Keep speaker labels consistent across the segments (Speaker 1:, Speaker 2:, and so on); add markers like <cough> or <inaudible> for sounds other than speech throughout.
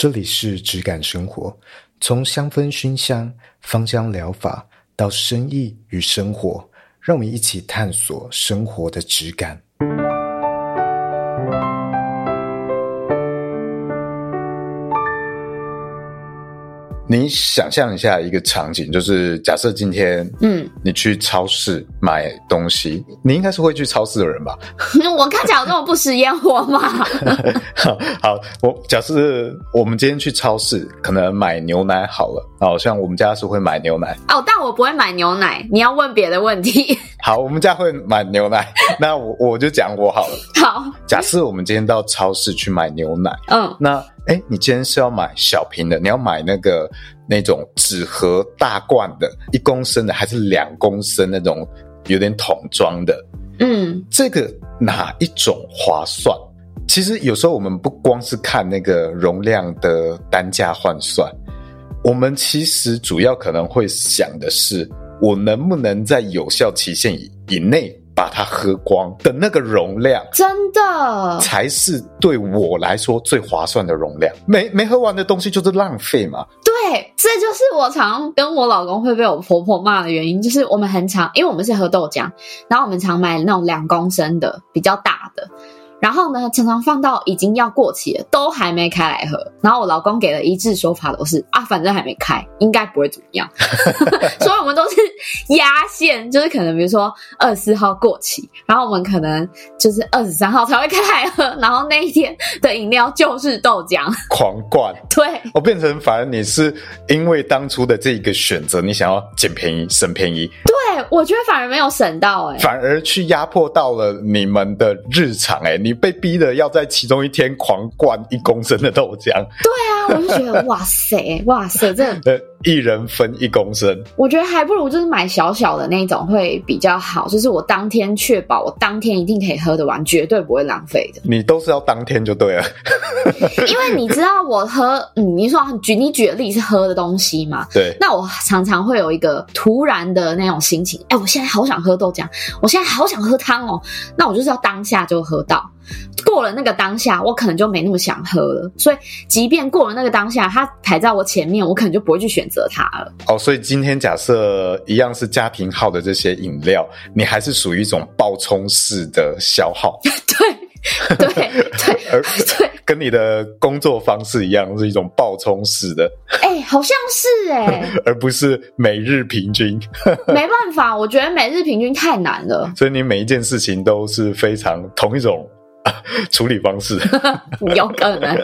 Speaker 1: 这里是质感生活，从香氛熏香、芳香疗法到生意与生活，让我们一起探索生活的质感。
Speaker 2: 你想象一下一个场景，就是假设今天，嗯，你去超市买东西，嗯、你应该是会去超市的人吧？<laughs>
Speaker 3: 我看起来有那么不食烟火吗？<laughs>
Speaker 2: 好，我假设我们今天去超市，可能买牛奶好了。好像我们家是会买牛奶
Speaker 3: 哦，但我不会买牛奶。你要问别的问题。<laughs>
Speaker 2: 好，我们家会买牛奶，那我我就讲我好了。
Speaker 3: 好，
Speaker 2: 假设我们今天到超市去买牛奶，嗯，那。哎，你今天是要买小瓶的？你要买那个那种纸盒大罐的，一公升的，还是两公升那种有点桶装的？嗯，这个哪一种划算？其实有时候我们不光是看那个容量的单价换算，我们其实主要可能会想的是，我能不能在有效期限以以内。把它喝光的那个容量，
Speaker 3: 真的
Speaker 2: 才是对我来说最划算的容量。没没喝完的东西就是浪费嘛。
Speaker 3: 对，这就是我常跟我老公会被我婆婆骂的原因，就是我们很常，因为我们是喝豆浆，然后我们常买那种两公升的比较大的。然后呢，常常放到已经要过期了，都还没开来喝。然后我老公给了一致说法，都是啊，反正还没开，应该不会怎么样。<laughs> 所以我们都是压线，就是可能比如说二十四号过期，然后我们可能就是二十三号才会开来喝。然后那一天的饮料就是豆浆，
Speaker 2: 狂灌。<laughs>
Speaker 3: 对，
Speaker 2: 我变成反而你是因为当初的这一个选择，你想要捡便宜省便宜。
Speaker 3: 对，我觉得反而没有省到哎、欸，
Speaker 2: 反而去压迫到了你们的日常哎、欸，你。你被逼的要在其中一天狂灌一公升的豆浆。
Speaker 3: 对啊，我就觉得哇塞，哇塞，这 <laughs>
Speaker 2: 一人分一公升，
Speaker 3: 我觉得还不如就是买小小的那种会比较好，就是我当天确保我当天一定可以喝得完，绝对不会浪费的。
Speaker 2: 你都是要当天就对了，<laughs>
Speaker 3: 因为你知道我喝，嗯，你说举你举的例是喝的东西嘛？
Speaker 2: 对。
Speaker 3: 那我常常会有一个突然的那种心情，哎，我现在好想喝豆浆，我现在好想喝汤哦，那我就是要当下就喝到。过了那个当下，我可能就没那么想喝了。所以，即便过了那个当下，它排在我前面，我可能就不会去选择它了。
Speaker 2: 哦，所以今天假设一样是家庭号的这些饮料，你还是属于一种爆冲式的消耗。<laughs>
Speaker 3: 对，对，对，<laughs>
Speaker 2: 而对，跟你的工作方式一样，是一种爆冲式的。
Speaker 3: 哎、欸，好像是哎、欸，<laughs>
Speaker 2: 而不是每日平均。
Speaker 3: 没办法，我觉得每日平均太难了。
Speaker 2: 所以你每一件事情都是非常同一种。<laughs> 处理方式 <laughs>
Speaker 3: 有可能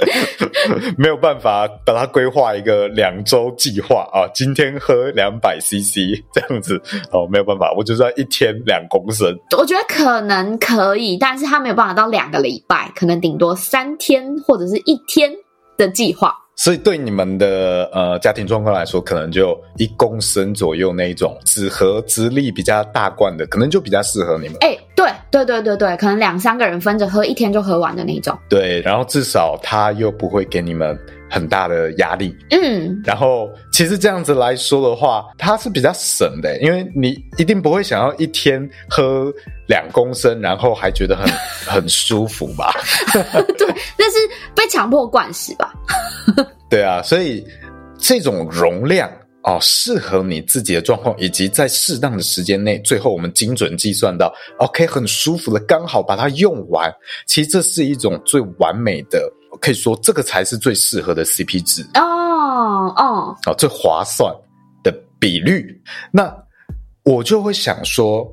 Speaker 3: <laughs>
Speaker 2: 没有办法把它规划一个两周计划啊，今天喝两百 CC 这样子哦，没有办法，我就是要一天两公升。
Speaker 3: 我觉得可能可以，但是他没有办法到两个礼拜，可能顶多三天或者是一天的计划。
Speaker 2: 所以对你们的呃家庭状况来说，可能就一公升左右那一种纸盒直立比较大罐的，可能就比较适合你们。
Speaker 3: 哎、欸，对对对对对，可能两三个人分着喝，一天就喝完的那种。
Speaker 2: 对，然后至少它又不会给你们很大的压力。嗯，然后其实这样子来说的话，它是比较省的，因为你一定不会想要一天喝两公升，然后还觉得很 <laughs> 很舒服吧？<laughs>
Speaker 3: 对，那是被强迫灌食吧？<laughs>
Speaker 2: 对啊，所以这种容量哦，适合你自己的状况，以及在适当的时间内，最后我们精准计算到，OK，很舒服的，刚好把它用完。其实这是一种最完美的，可以说这个才是最适合的 CP 值哦哦哦，最划算的比率。那我就会想说，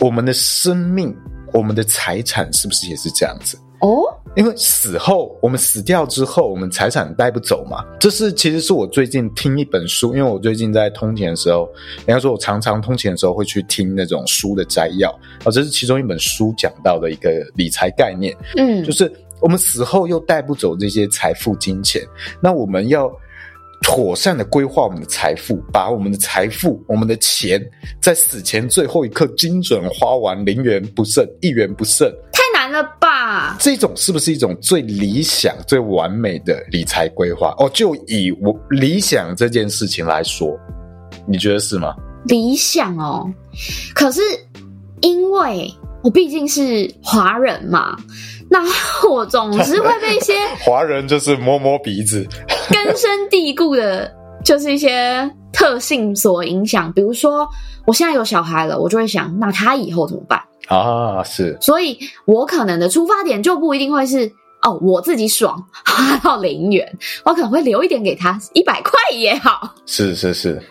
Speaker 2: 我们的生命，我们的财产，是不是也是这样子？哦，因为死后我们死掉之后，我们财产带不走嘛。这是其实是我最近听一本书，因为我最近在通勤的时候，人家说我常常通勤的时候会去听那种书的摘要啊，这是其中一本书讲到的一个理财概念。嗯，就是我们死后又带不走这些财富金钱，那我们要妥善的规划我们的财富，把我们的财富、我们的钱在死前最后一刻精准花完，零元不剩，一元不剩。
Speaker 3: 了吧？
Speaker 2: 这种是不是一种最理想、最完美的理财规划？哦，就以我理想这件事情来说，你觉得是吗？
Speaker 3: 理想哦，可是因为我毕竟是华人嘛，那我总是会被一些 <laughs>
Speaker 2: 华人就是摸摸鼻子，<laughs>
Speaker 3: 根深蒂固的，就是一些特性所影响。比如说，我现在有小孩了，我就会想，那他以后怎么办
Speaker 2: 啊？是，
Speaker 3: 所以我可能的出发点就不一定会是哦，我自己爽花 <laughs> 到零元，我可能会留一点给他，一百块也好。
Speaker 2: 是是是。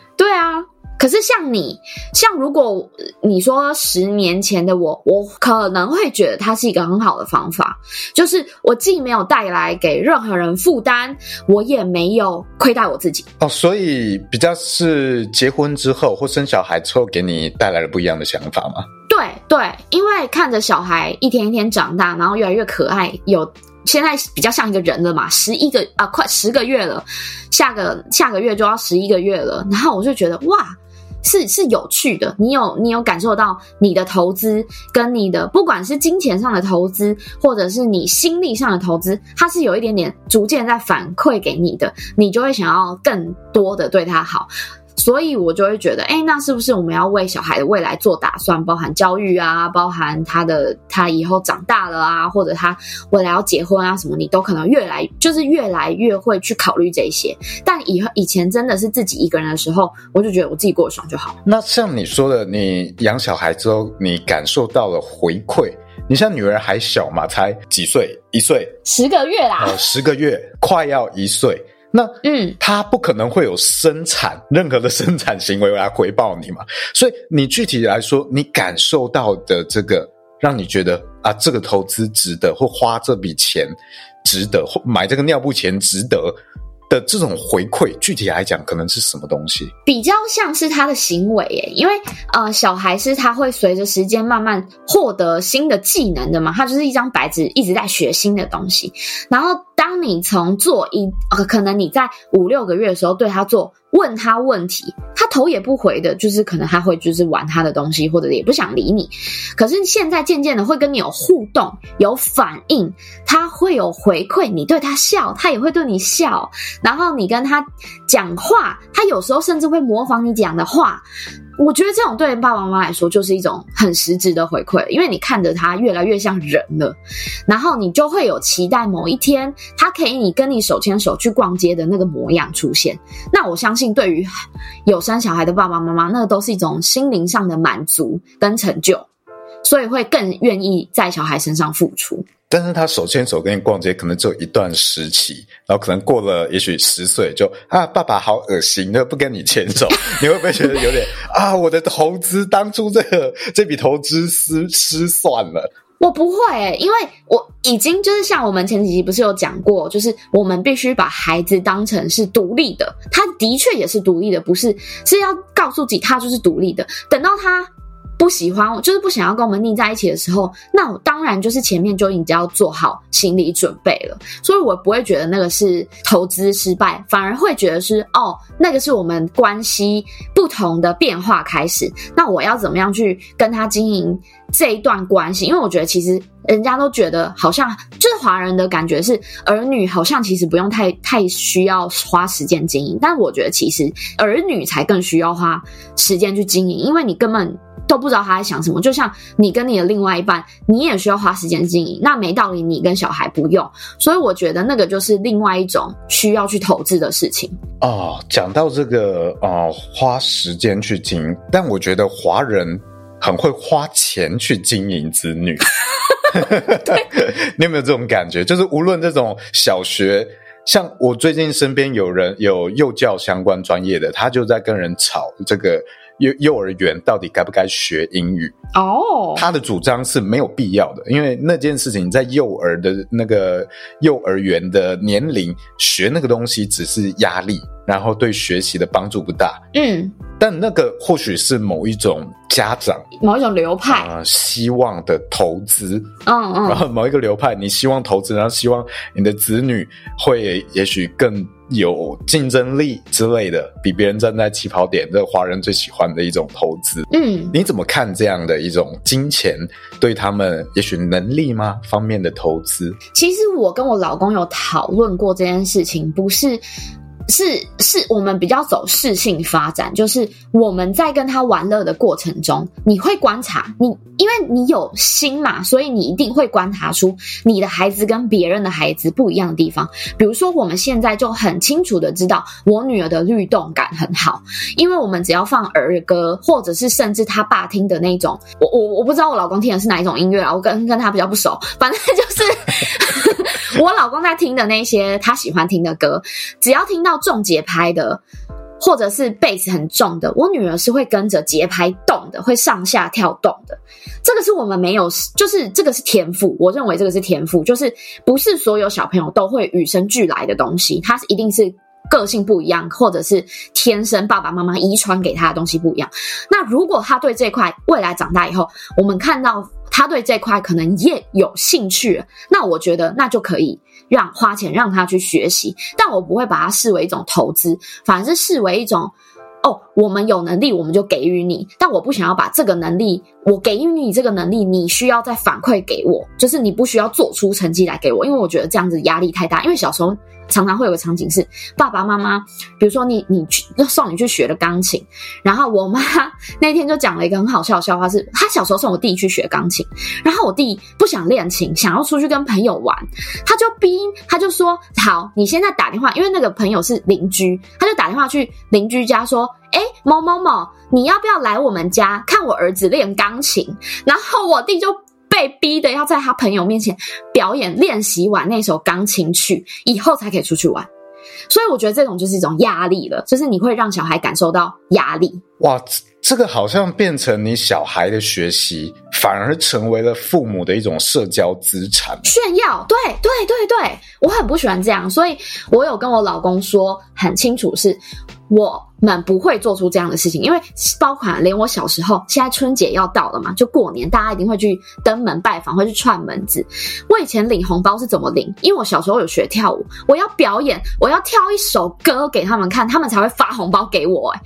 Speaker 3: 可是像你，像如果你说十年前的我，我可能会觉得它是一个很好的方法，就是我既没有带来给任何人负担，我也没有亏待我自己。
Speaker 2: 哦，所以比较是结婚之后或生小孩之后，给你带来了不一样的想法吗？
Speaker 3: 对对，因为看着小孩一天一天长大，然后越来越可爱，有。现在比较像一个人了嘛，十一个啊，快十个月了，下个下个月就要十一个月了。然后我就觉得哇，是是有趣的。你有你有感受到你的投资跟你的不管是金钱上的投资，或者是你心力上的投资，它是有一点点逐渐在反馈给你的，你就会想要更多的对他好。所以我就会觉得，哎，那是不是我们要为小孩的未来做打算，包含教育啊，包含他的他以后长大了啊，或者他未来要结婚啊什么，你都可能越来就是越来越会去考虑这些。但以后以前真的是自己一个人的时候，我就觉得我自己过得爽就好。
Speaker 2: 那像你说的，你养小孩之后，你感受到了回馈。你像女儿还小嘛，才几岁？一岁？
Speaker 3: 十个月啦？
Speaker 2: 哦，十个月，快要一岁。那嗯，他不可能会有生产任何的生产行为来回报你嘛？<laughs> 所以你具体来说，你感受到的这个，让你觉得啊，这个投资值得，或花这笔钱值得，或买这个尿布钱值得。的这种回馈，具体来讲，可能是什么东西？
Speaker 3: 比较像是他的行为耶，因为呃，小孩是他会随着时间慢慢获得新的技能的嘛，他就是一张白纸，一直在学新的东西。然后，当你从做一，可能你在五六个月的时候对他做。问他问题，他头也不回的，就是可能他会就是玩他的东西，或者也不想理你。可是现在渐渐的会跟你有互动、有反应，他会有回馈，你对他笑，他也会对你笑。然后你跟他讲话，他有时候甚至会模仿你讲的话。我觉得这种对爸爸妈妈来说就是一种很实质的回馈，因为你看着他越来越像人了，然后你就会有期待某一天他可以你跟你手牵手去逛街的那个模样出现。那我相信，对于有生小孩的爸爸妈妈，那都是一种心灵上的满足跟成就，所以会更愿意在小孩身上付出。
Speaker 2: 但是他手牵手跟你逛街，可能只有一段时期，然后可能过了也许十岁就啊，爸爸好恶心的，不跟你牵手，<laughs> 你会不会觉得有点啊？我的投资当初这个 <laughs> 这笔投资失失算了？
Speaker 3: 我不会，因为我已经就是像我们前几集不是有讲过，就是我们必须把孩子当成是独立的，他的确也是独立的，不是是要告诉自己他就是独立的，等到他。不喜欢我，就是不想要跟我们腻在一起的时候，那我当然就是前面就已经要做好心理准备了，所以我不会觉得那个是投资失败，反而会觉得是哦，那个是我们关系不同的变化开始。那我要怎么样去跟他经营这一段关系？因为我觉得其实人家都觉得好像就是华人的感觉是儿女好像其实不用太太需要花时间经营，但我觉得其实儿女才更需要花时间去经营，因为你根本。都不知道他在想什么，就像你跟你的另外一半，你也需要花时间经营。那没道理，你跟小孩不用。所以我觉得那个就是另外一种需要去投资的事情。
Speaker 2: 哦，讲到这个哦，花时间去经营，但我觉得华人很会花钱去经营子女。<laughs> 对 <laughs> 你有没有这种感觉？就是无论这种小学，像我最近身边有人有幼教相关专业的，他就在跟人吵这个。幼幼儿园到底该不该学英语？哦，oh. 他的主张是没有必要的，因为那件事情在幼儿的那个幼儿园的年龄学那个东西只是压力，然后对学习的帮助不大。嗯，但那个或许是某一种家长
Speaker 3: 某一种流派
Speaker 2: 啊、呃、希望的投资。
Speaker 3: 嗯嗯，
Speaker 2: 然后某一个流派你希望投资，然后希望你的子女会也许更。有竞争力之类的，比别人站在起跑点，这华人最喜欢的一种投资。嗯，你怎么看这样的一种金钱对他们也许能力吗方面的投资？
Speaker 3: 其实我跟我老公有讨论过这件事情，不是是是我们比较走适性发展，就是我们在跟他玩乐的过程中，你会观察你，因为你有心嘛，所以你一定会观察出你的孩子跟别人的孩子不一样的地方。比如说，我们现在就很清楚的知道，我女儿的律动感很好，因为我们只要放儿歌，或者是甚至他爸听的那种，我我我不知道我老公听的是哪一种音乐啊，我跟跟他比较不熟，反正就是 <laughs> <laughs> 我老公在听的那些他喜欢听的歌，只要听到重节拍的，或者是贝斯很重的，我女儿是会跟着节拍动的，会上下跳动的。这个是我们没有，就是这个是天赋。我认为这个是天赋，就是不是所有小朋友都会与生俱来的东西，它是一定是个性不一样，或者是天生爸爸妈妈遗传给他的东西不一样。那如果他对这块未来长大以后，我们看到他对这块可能也有兴趣，那我觉得那就可以。让花钱让他去学习，但我不会把它视为一种投资，反而是视为一种，哦，我们有能力我们就给予你，但我不想要把这个能力，我给予你这个能力，你需要再反馈给我，就是你不需要做出成绩来给我，因为我觉得这样子压力太大，因为小时候。常常会有个场景是爸爸妈妈，比如说你你去送你去学了钢琴，然后我妈那天就讲了一个很好笑的笑话是，是她小时候送我弟去学钢琴，然后我弟不想练琴，想要出去跟朋友玩，他就逼他就说好，你现在打电话，因为那个朋友是邻居，他就打电话去邻居家说，诶，某某某，你要不要来我们家看我儿子练钢琴？然后我弟就。被逼的要在他朋友面前表演练习完那首钢琴曲以后才可以出去玩，所以我觉得这种就是一种压力了，就是你会让小孩感受到压力。
Speaker 2: 哇，这个好像变成你小孩的学习，反而成为了父母的一种社交资产，
Speaker 3: 炫耀。对对对对，我很不喜欢这样，所以我有跟我老公说很清楚是，我们不会做出这样的事情，因为包括连我小时候，现在春节要到了嘛，就过年，大家一定会去登门拜访，会去串门子。我以前领红包是怎么领？因为我小时候有学跳舞，我要表演，我要跳一首歌给他们看，他们才会发红包给我。哎，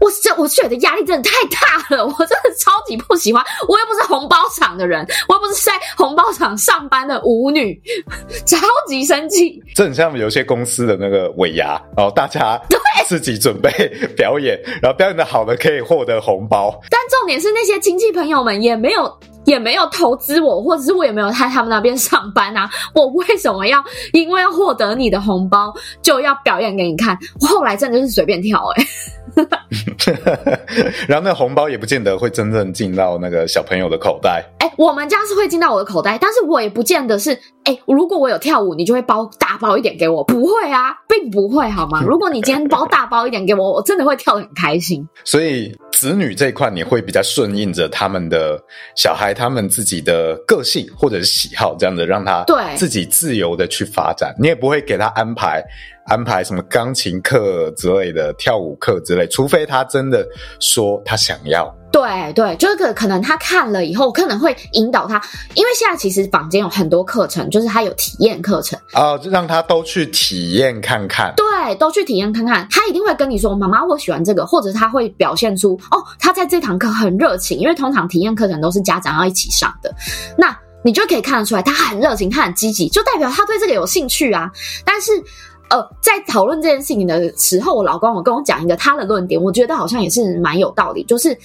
Speaker 3: 我这我觉得压力真的太大了，我真的超级不喜欢。我又不是红包厂的人，我又不是在红包厂上班的舞女，<laughs> 超级生气。
Speaker 2: 这很像有些公司的那个尾牙然后，大家 <laughs> 自己准备表演，然后表演的好的可以获得红包。
Speaker 3: 但重点是那些亲戚朋友们也没有也没有投资我，或者是我也没有在他们那边上班啊。<laughs> 我为什么要因为要获得你的红包就要表演给你看？我后来真的就是随便跳哎、欸。<laughs>
Speaker 2: 然后那红包也不见得会真正进到那个小朋友的口袋。<laughs>
Speaker 3: 哎、欸，我们家是会进到我的口袋，但是我也不见得是。哎、欸，如果我有跳舞，你就会包大包一点给我？不会啊，并不会，好吗？如果你今天包大包一点给我，我真的会跳得很开心。
Speaker 2: 所以子女这一块，你会比较顺应着他们的小孩，他们自己的个性或者是喜好，这样子让他对自己自由的去发展。你也不会给他安排安排什么钢琴课之类的、跳舞课之类，除非他真的说他想要。
Speaker 3: 对对，就是可可能他看了以后，可能会引导他，因为现在其实坊间有很多课程，就是他有体验课程
Speaker 2: 啊、哦，就让他都去体验看看。
Speaker 3: 对，都去体验看看，他一定会跟你说：“妈妈，我喜欢这个。”或者他会表现出哦，他在这堂课很热情，因为通常体验课程都是家长要一起上的，那你就可以看得出来，他很热情，他很积极，就代表他对这个有兴趣啊。但是。呃，在讨论这件事情的时候，我老公有跟我讲一个他的论点，我觉得好像也是蛮有道理，就是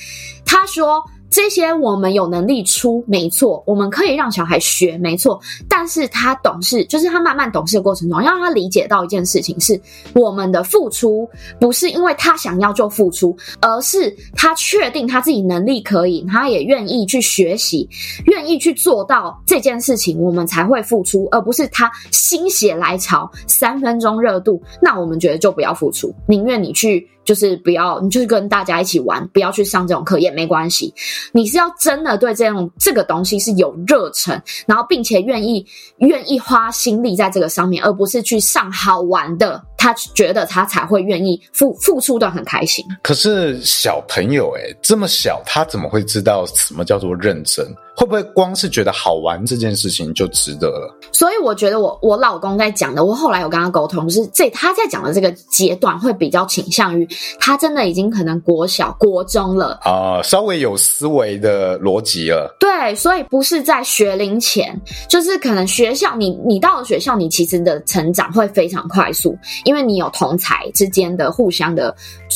Speaker 3: 他说。这些我们有能力出，没错，我们可以让小孩学，没错。但是他懂事，就是他慢慢懂事的过程中，让他理解到一件事情是：我们的付出不是因为他想要就付出，而是他确定他自己能力可以，他也愿意去学习，愿意去做到这件事情，我们才会付出，而不是他心血来潮，三分钟热度，那我们觉得就不要付出，宁愿你去。就是不要，你就是跟大家一起玩，不要去上这种课也没关系。你是要真的对这种这个东西是有热忱，然后并且愿意愿意花心力在这个上面，而不是去上好玩的。他觉得他才会愿意付付出的很开心。
Speaker 2: 可是小朋友诶，这么小，他怎么会知道什么叫做认真？会不会光是觉得好玩这件事情就值得了？
Speaker 3: 所以我觉得我我老公在讲的，我后来有跟他沟通，就是这他在讲的这个阶段会比较倾向于他真的已经可能国小国中了
Speaker 2: 啊，稍微有思维的逻辑了。
Speaker 3: 对，所以不是在学龄前，就是可能学校你你到了学校，你其实的成长会非常快速。因为你有同才之间的互相的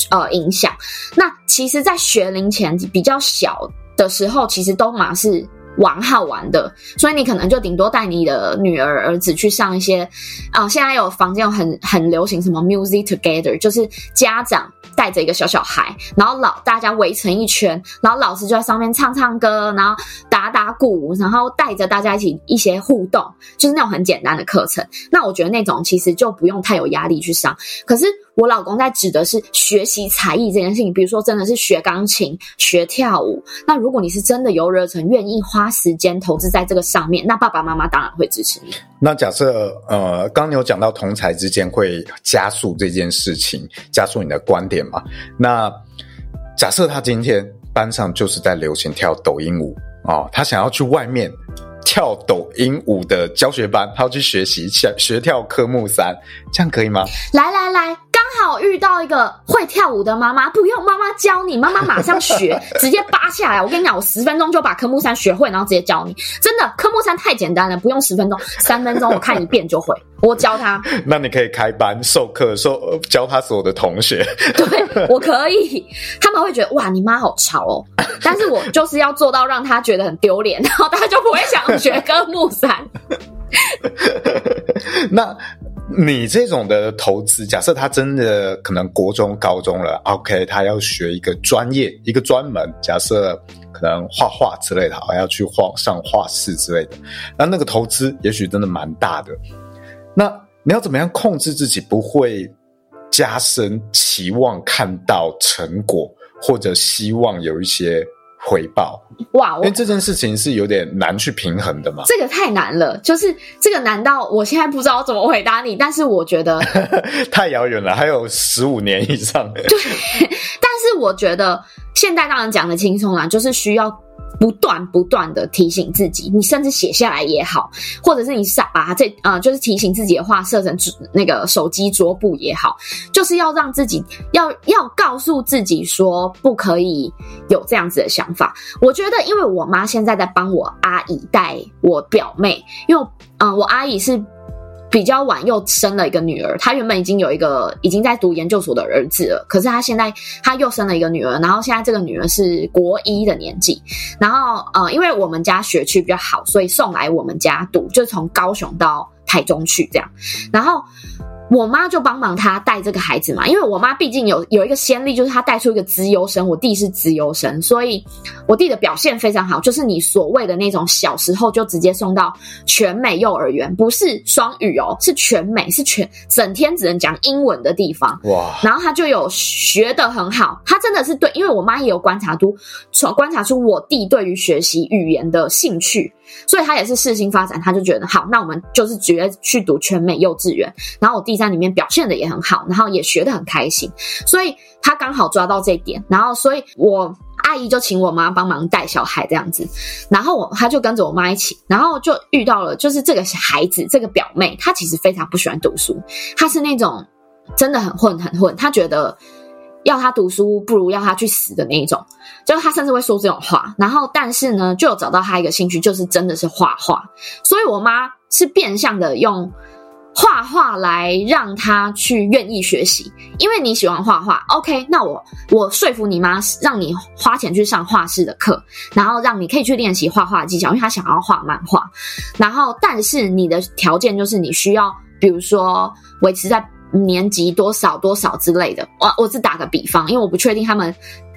Speaker 3: 呃影响。那其实，在学龄前比较小的时候，其实都嘛是。玩好玩的，所以你可能就顶多带你的女儿儿子去上一些，啊、现在有房间有很很流行什么 music together，就是家长带着一个小小孩，然后老大家围成一圈，然后老师就在上面唱唱歌，然后打打鼓，然后带着大家一起一些互动，就是那种很简单的课程。那我觉得那种其实就不用太有压力去上，可是。我老公在指的是学习才艺这件事情，比如说真的是学钢琴、学跳舞。那如果你是真的有热忱，愿意花时间投资在这个上面，那爸爸妈妈当然会支持你。
Speaker 2: 那假设呃，刚有讲到同才之间会加速这件事情，加速你的观点嘛？那假设他今天班上就是在流行跳抖音舞哦，他想要去外面跳抖音舞的教学班，他要去学习学学跳科目三，这样可以吗？
Speaker 3: 来来来。刚好遇到一个会跳舞的妈妈，不用妈妈教你，妈妈马上学，<laughs> 直接扒下来。我跟你讲，我十分钟就把科目三学会，然后直接教你。真的，科目三太简单了，不用十分钟，三分钟我看一遍就会。<laughs> 我教他。
Speaker 2: 那你可以开班授课，授教他所有的同学。<laughs>
Speaker 3: 对，我可以。他们会觉得哇，你妈好潮哦。但是我就是要做到让他觉得很丢脸，然后他就不会想学科目三。
Speaker 2: 那。你这种的投资，假设他真的可能国中、高中了，OK，他要学一个专业、一个专门，假设可能画画之类的，还，要去画上画室之类的，那那个投资也许真的蛮大的。那你要怎么样控制自己不会加深期望看到成果，或者希望有一些？回报
Speaker 3: 哇！
Speaker 2: 因为这件事情是有点难去平衡的嘛。
Speaker 3: 这个太难了，就是这个难到我现在不知道怎么回答你。但是我觉得 <laughs>
Speaker 2: 太遥远了，还有十五年以上。
Speaker 3: 对，但是我觉得现在当然讲的轻松啦，就是需要。不断不断的提醒自己，你甚至写下来也好，或者是你把它这啊、呃，就是提醒自己的话设成那个手机桌布也好，就是要让自己要要告诉自己说不可以有这样子的想法。我觉得，因为我妈现在在帮我阿姨带我表妹，因为嗯、我阿姨是。比较晚又生了一个女儿，她原本已经有一个已经在读研究所的儿子了，可是她现在她又生了一个女儿，然后现在这个女儿是国一的年纪，然后呃，因为我们家学区比较好，所以送来我们家读，就从高雄到台中去这样，然后。我妈就帮忙她带这个孩子嘛，因为我妈毕竟有有一个先例，就是她带出一个资优生，我弟是资优生，所以我弟的表现非常好，就是你所谓的那种小时候就直接送到全美幼儿园，不是双语哦，是全美，是全整天只能讲英文的地方。哇！然后他就有学得很好，他真的是对，因为我妈也有观察出，从观察出我弟对于学习语言的兴趣。所以他也是适性发展，他就觉得好，那我们就是直接去读全美幼稚园。然后我弟在里面表现的也很好，然后也学得很开心，所以他刚好抓到这一点。然后，所以我阿姨就请我妈帮忙带小孩这样子，然后我他就跟着我妈一起，然后就遇到了，就是这个孩子这个表妹，她其实非常不喜欢读书，她是那种真的很混很混，她觉得。要他读书，不如要他去死的那一种，就是他甚至会说这种话。然后，但是呢，就有找到他一个兴趣，就是真的是画画。所以我妈是变相的用画画来让他去愿意学习。因为你喜欢画画，OK，那我我说服你妈，让你花钱去上画室的课，然后让你可以去练习画画技巧，因为他想要画漫画。然后，但是你的条件就是你需要，比如说维持在。年级多少多少之类的，我我只打个比方，因为我不确定他们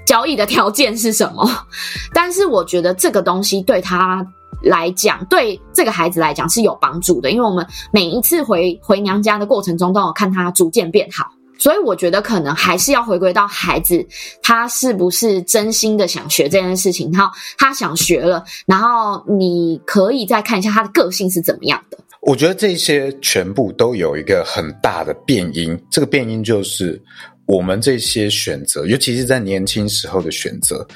Speaker 3: 交易的条件是什么，<laughs> 但是我觉得这个东西对他来讲，对这个孩子来讲是有帮助的，因为我们每一次回回娘家的过程中，都有看他逐渐变好，所以我觉得可能还是要回归到孩子他是不是真心的想学这件事情，然后他想学了，然后你可以再看一下他的个性是怎么样的。
Speaker 2: 我觉得这些全部都有一个很大的变因，这个变因就是我们这些选择，尤其是在年轻时候的选择，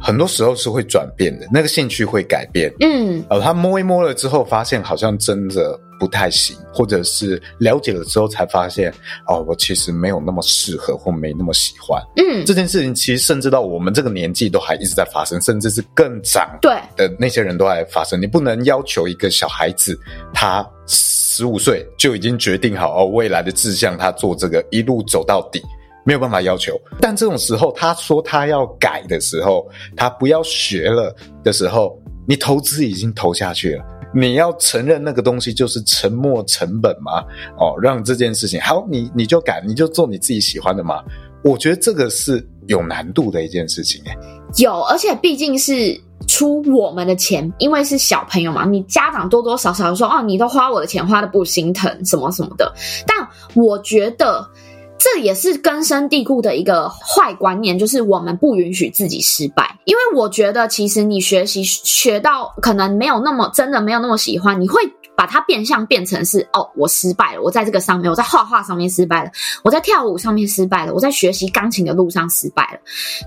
Speaker 2: 很多时候是会转变的，那个兴趣会改变。
Speaker 3: 嗯，
Speaker 2: 呃，他摸一摸了之后，发现好像真的不太行，或者是了解了之后才发现，哦，我其实没有那么适合，或没那么喜欢。
Speaker 3: 嗯，
Speaker 2: 这件事情其实甚至到我们这个年纪都还一直在发生，甚至是更长
Speaker 3: 对
Speaker 2: 的那些人都还发生。你不能要求一个小孩子，他十五岁就已经决定好哦未来的志向，他做这个一路走到底。没有办法要求，但这种时候，他说他要改的时候，他不要学了的时候，你投资已经投下去了，你要承认那个东西就是沉没成本嘛？哦，让这件事情好，你你就改，你就做你自己喜欢的嘛？我觉得这个是有难度的一件事情，诶，
Speaker 3: 有，而且毕竟是出我们的钱，因为是小朋友嘛，你家长多多少少说哦，你都花我的钱，花得不心疼什么什么的，但我觉得。这也是根深蒂固的一个坏观念，就是我们不允许自己失败。因为我觉得，其实你学习学到可能没有那么真的没有那么喜欢，你会把它变相变成是哦，我失败了，我在这个上面，我在画画上面失败了，我在跳舞上面失败了，我在学习钢琴的路上失败了。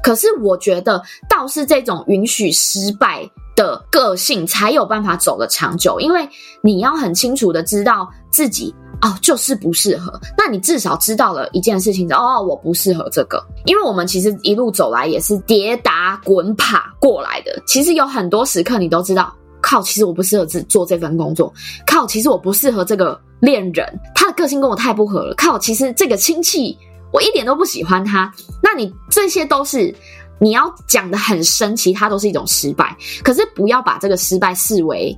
Speaker 3: 可是我觉得，倒是这种允许失败的个性，才有办法走得长久。因为你要很清楚的知道自己。哦，就是不适合。那你至少知道了一件事情，哦，我不适合这个。因为我们其实一路走来也是跌打滚爬过来的。其实有很多时刻，你都知道，靠，其实我不适合做做这份工作。靠，其实我不适合这个恋人，他的个性跟我太不合了。靠，其实这个亲戚我一点都不喜欢他。那你这些都是你要讲得很深，其他都是一种失败。可是不要把这个失败视为。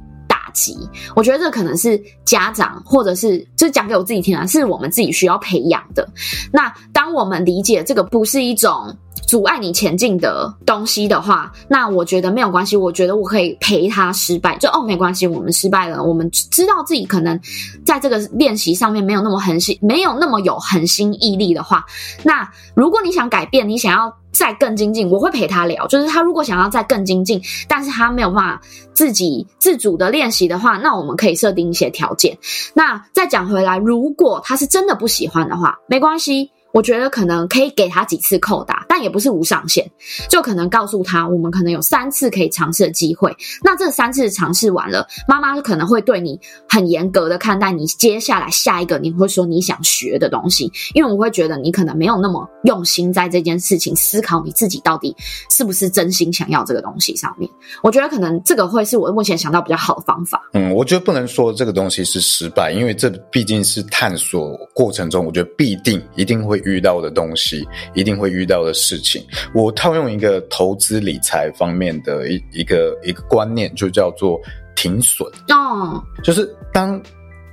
Speaker 3: 我觉得这可能是家长，或者是就讲给我自己听啊，是我们自己需要培养的。那当我们理解这个不是一种阻碍你前进的东西的话，那我觉得没有关系。我觉得我可以陪他失败，就哦，没关系，我们失败了，我们知道自己可能在这个练习上面没有那么恒心，没有那么有恒心毅力的话，那如果你想改变，你想要。再更精进，我会陪他聊。就是他如果想要再更精进，但是他没有办法自己自主的练习的话，那我们可以设定一些条件。那再讲回来，如果他是真的不喜欢的话，没关系。我觉得可能可以给他几次扣打，但也不是无上限，就可能告诉他，我们可能有三次可以尝试的机会。那这三次尝试完了，妈妈可能会对你很严格的看待你接下来下一个你会说你想学的东西，因为我会觉得你可能没有那么用心在这件事情思考你自己到底是不是真心想要这个东西上面。我觉得可能这个会是我目前想到比较好的方法。
Speaker 2: 嗯，我觉得不能说这个东西是失败，因为这毕竟是探索过程中，我觉得必定一定会。遇到的东西，一定会遇到的事情。我套用一个投资理财方面的一一个一个观念，就叫做停损。
Speaker 3: 哦，
Speaker 2: 就是当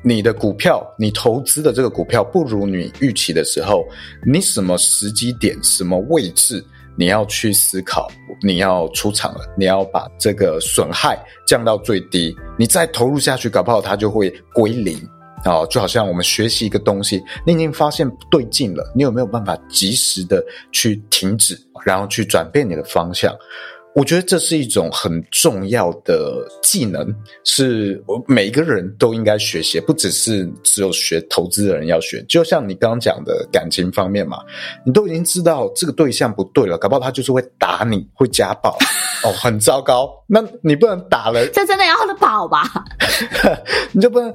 Speaker 2: 你的股票，你投资的这个股票不如你预期的时候，你什么时机点、什么位置，你要去思考，你要出场了，你要把这个损害降到最低，你再投入下去，搞不好它就会归零。哦，就好像我们学习一个东西，你已经发现不对劲了，你有没有办法及时的去停止，然后去转变你的方向？我觉得这是一种很重要的技能，是我每一个人都应该学习，不只是只有学投资的人要学。就像你刚刚讲的感情方面嘛，你都已经知道这个对象不对了，搞不好他就是会打你，会家暴，<laughs> 哦，很糟糕。那你不能打了，
Speaker 3: 这真的要他的跑吧？<laughs>
Speaker 2: 你就不能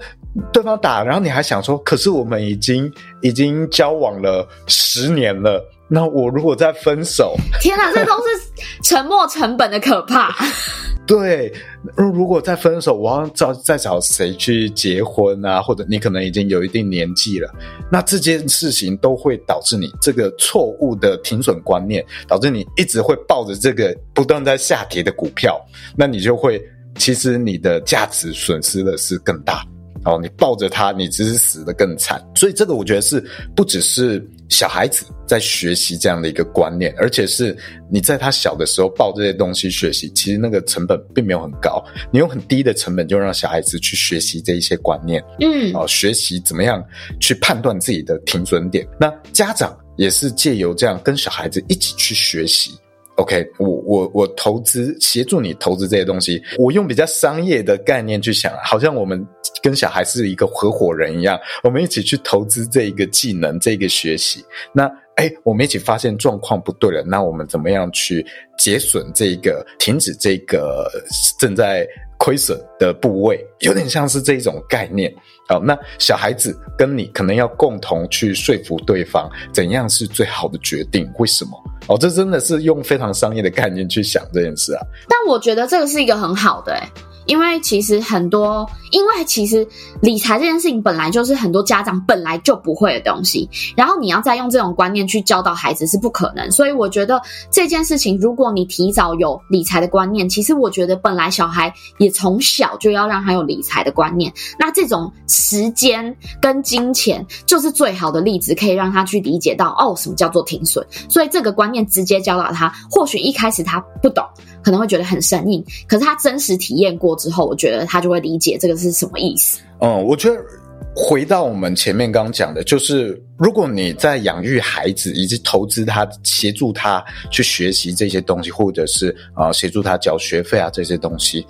Speaker 2: 对方打，然后你还想说，可是我们已经已经交往了十年了。那我如果再分手，<laughs>
Speaker 3: 天哪，这都是沉没成本的可怕。<laughs>
Speaker 2: 对，如果再分手，我要找再找谁去结婚啊？或者你可能已经有一定年纪了，那这件事情都会导致你这个错误的停损观念，导致你一直会抱着这个不断在下跌的股票，那你就会其实你的价值损失的是更大。哦，你抱着它，你只是死得更惨。所以这个我觉得是不只是小孩子在学习这样的一个观念，而且是你在他小的时候抱这些东西学习，其实那个成本并没有很高。你用很低的成本就让小孩子去学习这一些观念，
Speaker 3: 嗯，
Speaker 2: 哦，学习怎么样去判断自己的停损点。那家长也是借由这样跟小孩子一起去学习。OK，我我我投资协助你投资这些东西，我用比较商业的概念去想，好像我们跟小孩是一个合伙人一样，我们一起去投资这一个技能，这一个学习。那哎，我们一起发现状况不对了，那我们怎么样去减损这个、停止这个正在亏损的部位？有点像是这种概念。好，那小孩子跟你可能要共同去说服对方，怎样是最好的决定？为什么？哦，这真的是用非常商业的概念去想这件事啊。
Speaker 3: 但我觉得这个是一个很好的，欸，因为其实很多，因为其实理财这件事情本来就是很多家长本来就不会的东西，然后你要再用这种观念去教导孩子是不可能。所以我觉得这件事情，如果你提早有理财的观念，其实我觉得本来小孩也从小就要让他有理财的观念，那这种时间跟金钱就是最好的例子，可以让他去理解到哦，什么叫做停损。所以这个观念直接教导他，或许一开始他不懂，可能会觉得很生硬，可是他真实体验过之后，我觉得他就会理解这个是什么意思。
Speaker 2: 嗯，我觉得回到我们前面刚讲的，就是如果你在养育孩子以及投资他、协助他去学习这些东西，或者是啊、协助他缴学费啊这些东西，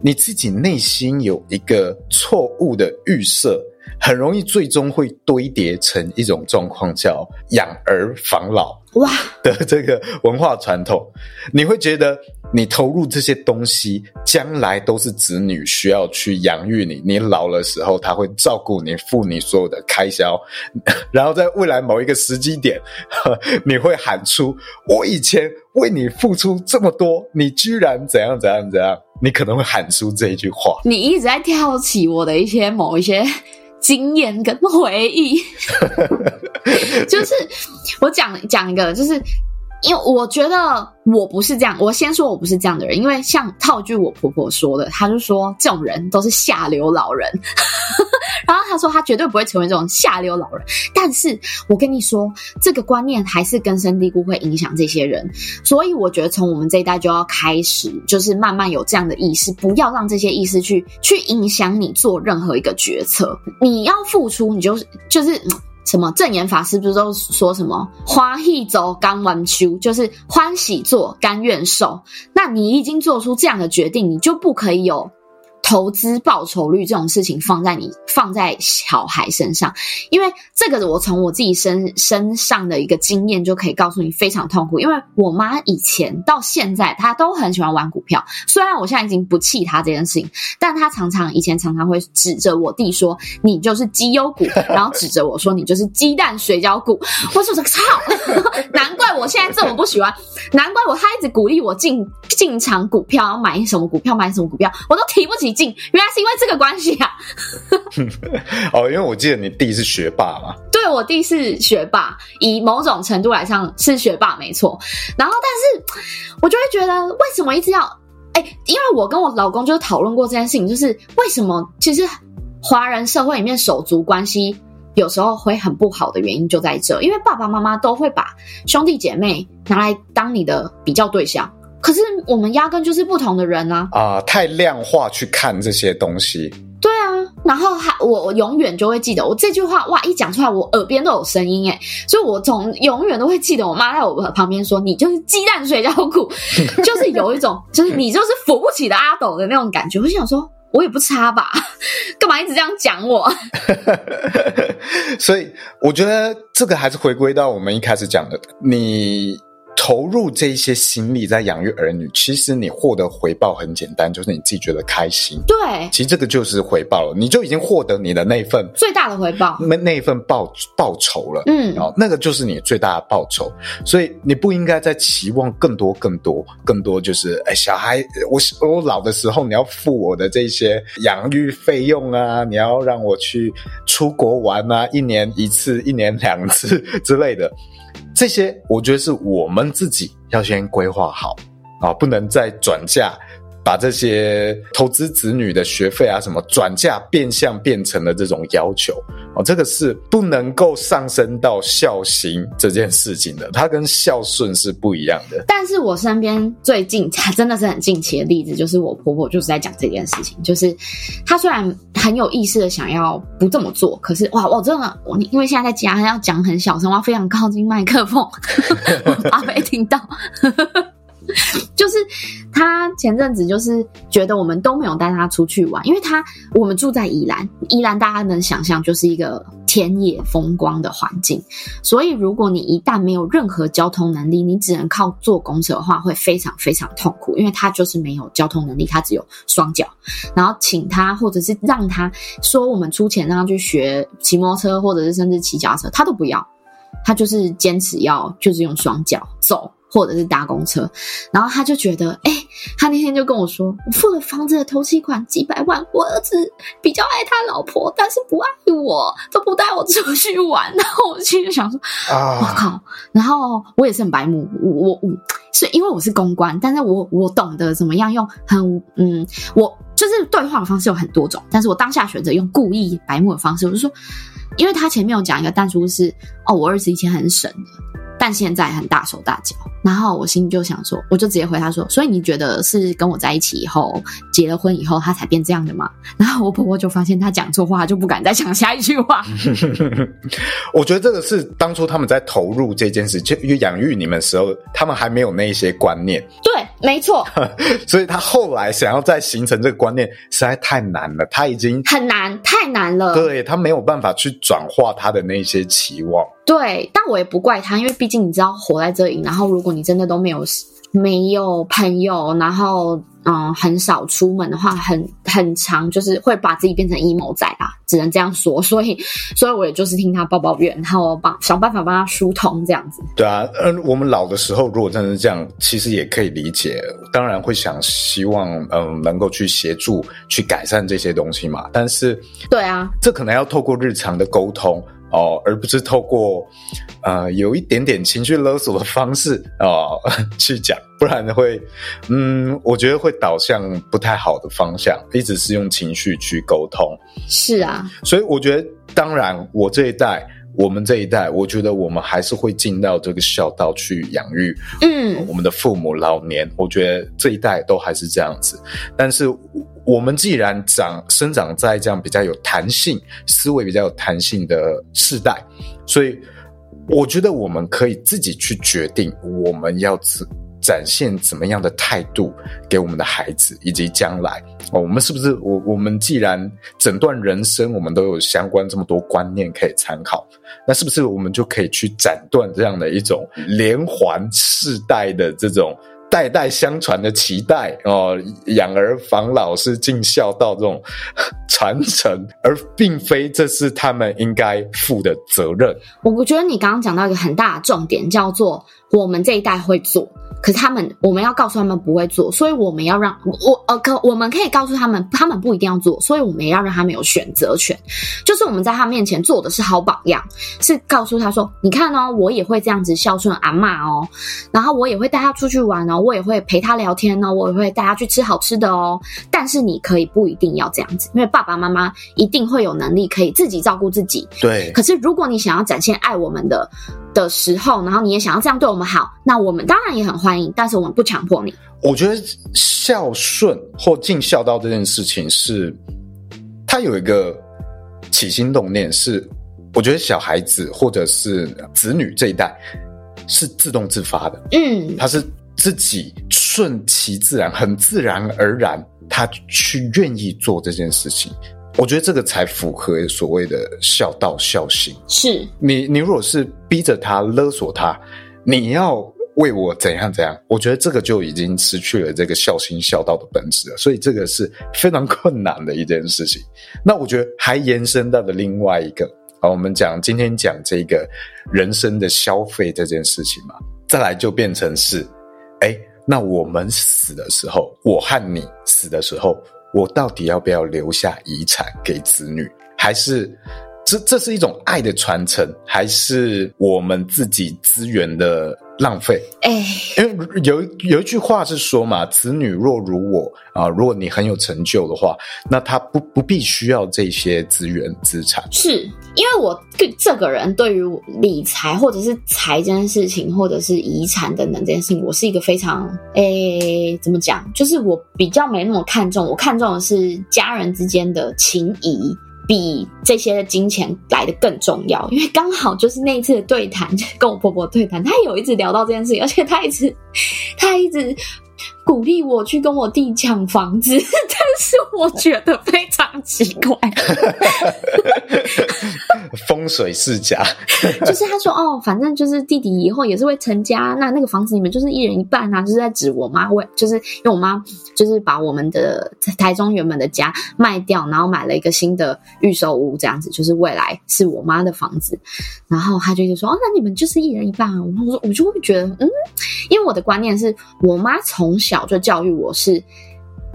Speaker 2: 你自己内心有一个错误的预设。很容易最终会堆叠成一种状况，叫养儿防老哇的这个文化传统。你会觉得你投入这些东西，将来都是子女需要去养育你。你老了时候，他会照顾你，付你所有的开销。<laughs> 然后在未来某一个时机点，你会喊出：“我以前为你付出这么多，你居然怎样怎样怎样？”你可能会喊出这一句话。
Speaker 3: 你一直在挑起我的一些某一些。经验跟回忆，<laughs> 就是我讲讲一个，就是。因为我觉得我不是这样，我先说我不是这样的人。因为像套句我婆婆说的，她就说这种人都是下流老人。<laughs> 然后她说她绝对不会成为这种下流老人。但是我跟你说，这个观念还是根深蒂固，会影响这些人。所以我觉得从我们这一代就要开始，就是慢慢有这样的意识，不要让这些意识去去影响你做任何一个决策。你要付出，你就是就是。什么正言法师不是都说什么欢喜走甘愿受，就是欢喜做甘愿受。那你已经做出这样的决定，你就不可以有。投资报酬率这种事情放在你放在小孩身上，因为这个我从我自己身身上的一个经验就可以告诉你非常痛苦。因为我妈以前到现在她都很喜欢玩股票，虽然我现在已经不气她这件事情，但她常常以前常常会指着我弟说：“你就是绩优股”，<laughs> 然后指着我说：“你就是鸡蛋水饺股。”我说：“这个操，<laughs> 难怪我现在这么不喜欢，难怪我他一直鼓励我进进场股票，要买什么股票买什么股票，我都提不起。”原来是因为这个关系啊！<laughs>
Speaker 2: 哦，因为我记得你弟是学霸嘛。
Speaker 3: 对，我弟是学霸，以某种程度来上是学霸没错。然后，但是我就会觉得，为什么一直要？哎，因为我跟我老公就讨论过这件事情，就是为什么其实华人社会里面手足关系有时候会很不好的原因就在这，因为爸爸妈妈都会把兄弟姐妹拿来当你的比较对象。可是我们压根就是不同的人啊！
Speaker 2: 啊、呃，太量化去看这些东西。
Speaker 3: 对啊，然后还我我永远就会记得我这句话哇，一讲出来我耳边都有声音诶，所以我从永远都会记得我妈在我旁边说：“你就是鸡蛋水饺股，<laughs> 就是有一种就是你就是扶不起的阿斗的那种感觉。”我想说，我也不差吧，<laughs> 干嘛一直这样讲我？<laughs>
Speaker 2: 所以我觉得这个还是回归到我们一开始讲的你。投入这一些心力在养育儿女，其实你获得回报很简单，就是你自己觉得开心。
Speaker 3: 对，
Speaker 2: 其实这个就是回报了，你就已经获得你的那份
Speaker 3: 最大的回报，
Speaker 2: 那那一份报报酬了。嗯，哦，那个就是你最大的报酬，所以你不应该再期望更多、更多、更多。就是，哎，小孩，我我老的时候你要付我的这些养育费用啊，你要让我去出国玩啊，一年一次、一年两次之类的。这些我觉得是我们自己要先规划好啊，不能再转嫁。把这些投资子女的学费啊，什么转嫁变相变成了这种要求哦，这个是不能够上升到孝心这件事情的，它跟孝顺是不一样的。
Speaker 3: 但是我身边最近真的是很近期的例子，就是我婆婆就是在讲这件事情，就是她虽然很有意识的想要不这么做，可是哇，我真的我因为现在在家要讲很小声，我要非常靠近麦克风，我怕被听到。<laughs> <laughs> <laughs> <laughs> 就是他前阵子就是觉得我们都没有带他出去玩，因为他我们住在宜兰，宜兰大家能想象就是一个田野风光的环境，所以如果你一旦没有任何交通能力，你只能靠坐公车的话，会非常非常痛苦，因为他就是没有交通能力，他只有双脚，然后请他或者是让他说我们出钱让他去学骑摩托车，或者是甚至骑脚车，他都不要，他就是坚持要就是用双脚走。或者是搭公车，然后他就觉得，哎、欸，他那天就跟我说，我付了房子的头期款几百万，我儿子比较爱他老婆，但是不爱我，都不带我出去玩。然后我心里就想说，啊，我靠！然后我也是很白目，我我我是因为我是公关，但是我我懂得怎么样用很嗯，我就是对话的方式有很多种，但是我当下选择用故意白目的方式，我就说，因为他前面有讲一个但书是，哦，我儿子以前很省的。但现在很大手大脚，然后我心里就想说，我就直接回他说：“所以你觉得是跟我在一起以后，结了婚以后，他才变这样的吗？” <laughs> 然后我婆婆就发现他讲错话，就不敢再讲下一句话。<laughs>
Speaker 2: 我觉得这个是当初他们在投入这件事，就养育你们的时候，他们还没有那些观念。<laughs>
Speaker 3: 对，没错。
Speaker 2: 所以他后来想要再形成这个观念，实在太难了。他已经
Speaker 3: 很难，太难了。
Speaker 2: 对，他没有办法去转化他的那些期望。
Speaker 3: 对，但我也不怪他，因为毕竟你知道，活在这里，然后如果你真的都没有没有朋友，然后嗯，很少出门的话，很很常就是会把自己变成 emo 仔啦，只能这样说。所以，所以我也就是听他抱抱怨，然后帮想办法帮他疏通这样子。
Speaker 2: 对啊，嗯，我们老的时候如果真的是这样，其实也可以理解，当然会想希望嗯能够去协助去改善这些东西嘛。但是，
Speaker 3: 对啊，
Speaker 2: 这可能要透过日常的沟通。哦，而不是透过，呃，有一点点情绪勒索的方式哦 <laughs> 去讲，不然会，嗯，我觉得会导向不太好的方向，一直是用情绪去沟通。
Speaker 3: 是啊，
Speaker 2: 所以我觉得，当然，我这一代，我们这一代，我觉得我们还是会尽到这个孝道去养育，嗯，我们的父母老年，我觉得这一代都还是这样子，但是。我们既然长生长在这样比较有弹性、思维比较有弹性的世代，所以我觉得我们可以自己去决定我们要展现怎么样的态度给我们的孩子以及将来。哦，我们是不是我我们既然整段人生我们都有相关这么多观念可以参考，那是不是我们就可以去斩断这样的一种连环世代的这种？代代相传的期待哦，养儿防老是尽孝道这种传承，而并非这是他们应该负的责任。
Speaker 3: 我我觉得你刚刚讲到一个很大的重点，叫做我们这一代会做。可是他们，我们要告诉他们不会做，所以我们要让我呃，可我们可以告诉他们，他们不一定要做，所以我们也要让他们有选择权。就是我们在他面前做的是好榜样，是告诉他说，你看哦，我也会这样子孝顺阿嬷哦，然后我也会带他出去玩哦，我也会陪他聊天哦，我也会带他去吃好吃的哦。但是你可以不一定要这样子，因为爸爸妈妈一定会有能力可以自己照顾自己。
Speaker 2: 对。
Speaker 3: 可是如果你想要展现爱我们的的时候，然后你也想要这样对我们好，那我们当然也很欢迎，但是我们不强迫你。
Speaker 2: 我觉得孝顺或尽孝道这件事情是，他有一个起心动念是，我觉得小孩子或者是子女这一代是自动自发的，嗯，他是自己顺其自然，很自然而然，他去愿意做这件事情。我觉得这个才符合所谓的孝道孝心。
Speaker 3: 是
Speaker 2: 你，你如果是逼着他、勒索他，你要为我怎样怎样，我觉得这个就已经失去了这个孝心孝道的本质了。所以这个是非常困难的一件事情。那我觉得还延伸到的另外一个啊，我们讲今天讲这个人生的消费这件事情嘛，再来就变成是，哎，那我们死的时候，我和你死的时候。我到底要不要留下遗产给子女？还是这这是一种爱的传承，还是我们自己资源的浪费？哎，因为有有一句话是说嘛，子女若如我啊，如果你很有成就的话，那他不不必需要这些资源资产。
Speaker 3: 是因为我对这个人对于理财或者是财这件事情，或者是遗产等等这件事情，我是一个非常哎，怎么讲？就是我比较没那么看重，我看重的是家人之间的情谊。比这些金钱来的更重要，因为刚好就是那一次的对谈，跟我婆婆对谈，她有一直聊到这件事情，而且她一直，她一直鼓励我去跟我弟抢房子，<laughs> 但是我觉得非常奇怪。<laughs>
Speaker 2: 风水世家，<laughs>
Speaker 3: 就是他说哦，反正就是弟弟以后也是会成家，那那个房子你们就是一人一半啊，就是在指我妈，为就是因为我妈就是把我们的台中原本的家卖掉，然后买了一个新的预售屋，这样子就是未来是我妈的房子，然后他就就说哦，那你们就是一人一半啊。我说我就会觉得嗯，因为我的观念是我妈从小就教育我是。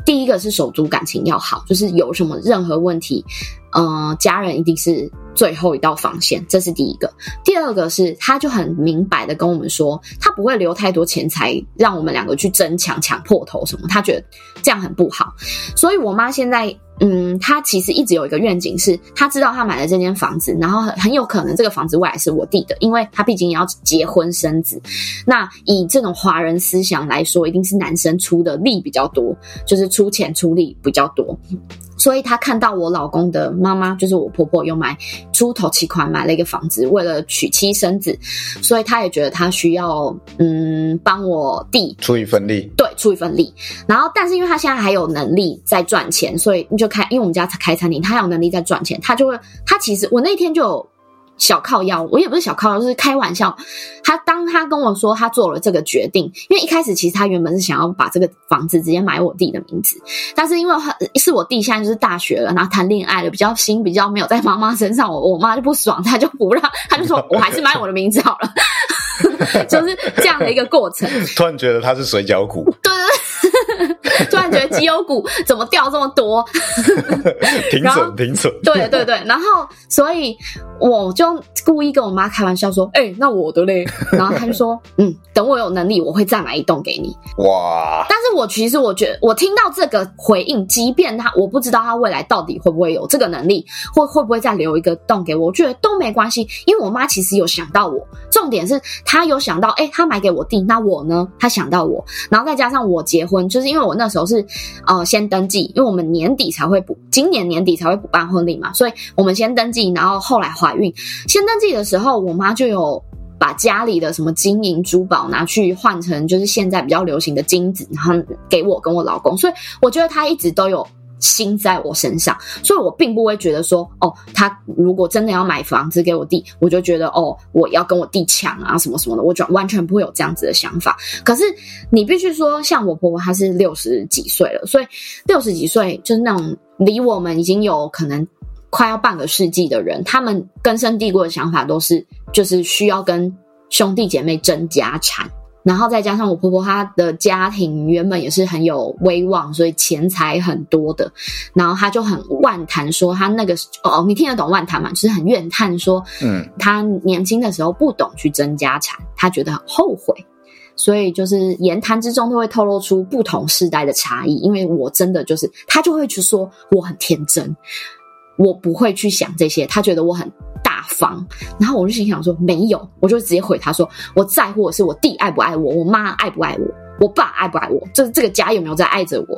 Speaker 3: 第一个是手足感情要好，就是有什么任何问题，呃，家人一定是最后一道防线，这是第一个。第二个是，他就很明白的跟我们说，他不会留太多钱财让我们两个去争抢、抢破头什么，他觉得这样很不好。所以我妈现在。嗯，他其实一直有一个愿景，是他知道他买了这间房子，然后很很有可能这个房子未来是我弟的，因为他毕竟也要结婚生子。那以这种华人思想来说，一定是男生出的力比较多，就是出钱出力比较多。所以他看到我老公的妈妈，就是我婆婆，有买出头期款买了一个房子，为了娶妻生子，所以他也觉得他需要嗯帮我弟
Speaker 2: 出一份力，
Speaker 3: 对，出一份力。然后，但是因为他现在还有能力在赚钱，所以你就开，因为我们家开餐厅，他还有能力在赚钱，他就会，他其实我那天就有。小靠腰，我也不是小靠腰，就是开玩笑。他当他跟我说他做了这个决定，因为一开始其实他原本是想要把这个房子直接买我弟的名字，但是因为是我弟现在就是大学了，然后谈恋爱了，比较心比较没有在妈妈身上，我我妈就不爽，他就不让，他就说 <laughs> 我还是买我的名字好了，<laughs> 就是这样的一个过程。<laughs>
Speaker 2: 突然觉得他是水饺股，
Speaker 3: 对对。<laughs> 突然觉得绩优股怎么掉这么多？<laughs>
Speaker 2: 停损，停损。
Speaker 3: 对对对，然后所以我就故意跟我妈开玩笑说：“哎、欸，那我的嘞。<laughs> ”然后她就说：“嗯，等我有能力，我会再买一栋给你。”哇！但是我其实我觉得，我听到这个回应，即便他我不知道他未来到底会不会有这个能力，或会不会再留一个栋给我，我觉得都没关系，因为我妈其实有想到我。重点是她有想到，哎、欸，她买给我弟，那我呢？她想到我，然后再加上我结婚，就是因为我那。时候是，呃，先登记，因为我们年底才会补，今年年底才会补办婚礼嘛，所以我们先登记，然后后来怀孕。先登记的时候，我妈就有把家里的什么金银珠宝拿去换成就是现在比较流行的金子，然后给我跟我老公，所以我觉得他一直都有。心在我身上，所以我并不会觉得说，哦，他如果真的要买房子给我弟，我就觉得，哦，我要跟我弟抢啊，什么什么的，我就完全不会有这样子的想法。可是你必须说，像我婆婆，她是六十几岁了，所以六十几岁就是那种离我们已经有可能快要半个世纪的人，他们根深蒂固的想法都是，就是需要跟兄弟姐妹争家产。然后再加上我婆婆，她的家庭原本也是很有威望，所以钱财很多的。然后她就很万谈说，她那个哦，你听得懂万谈吗？就是很怨叹说，嗯，她年轻的时候不懂去争家产，她觉得很后悔。所以就是言谈之中都会透露出不同世代的差异。因为我真的就是，她就会去说我很天真，我不会去想这些，她觉得我很。房，然后我就心想说没有，我就直接回他说，我在乎的是我弟爱不爱我，我妈爱不爱我，我爸爱不爱我，就是这个家有没有在爱着我？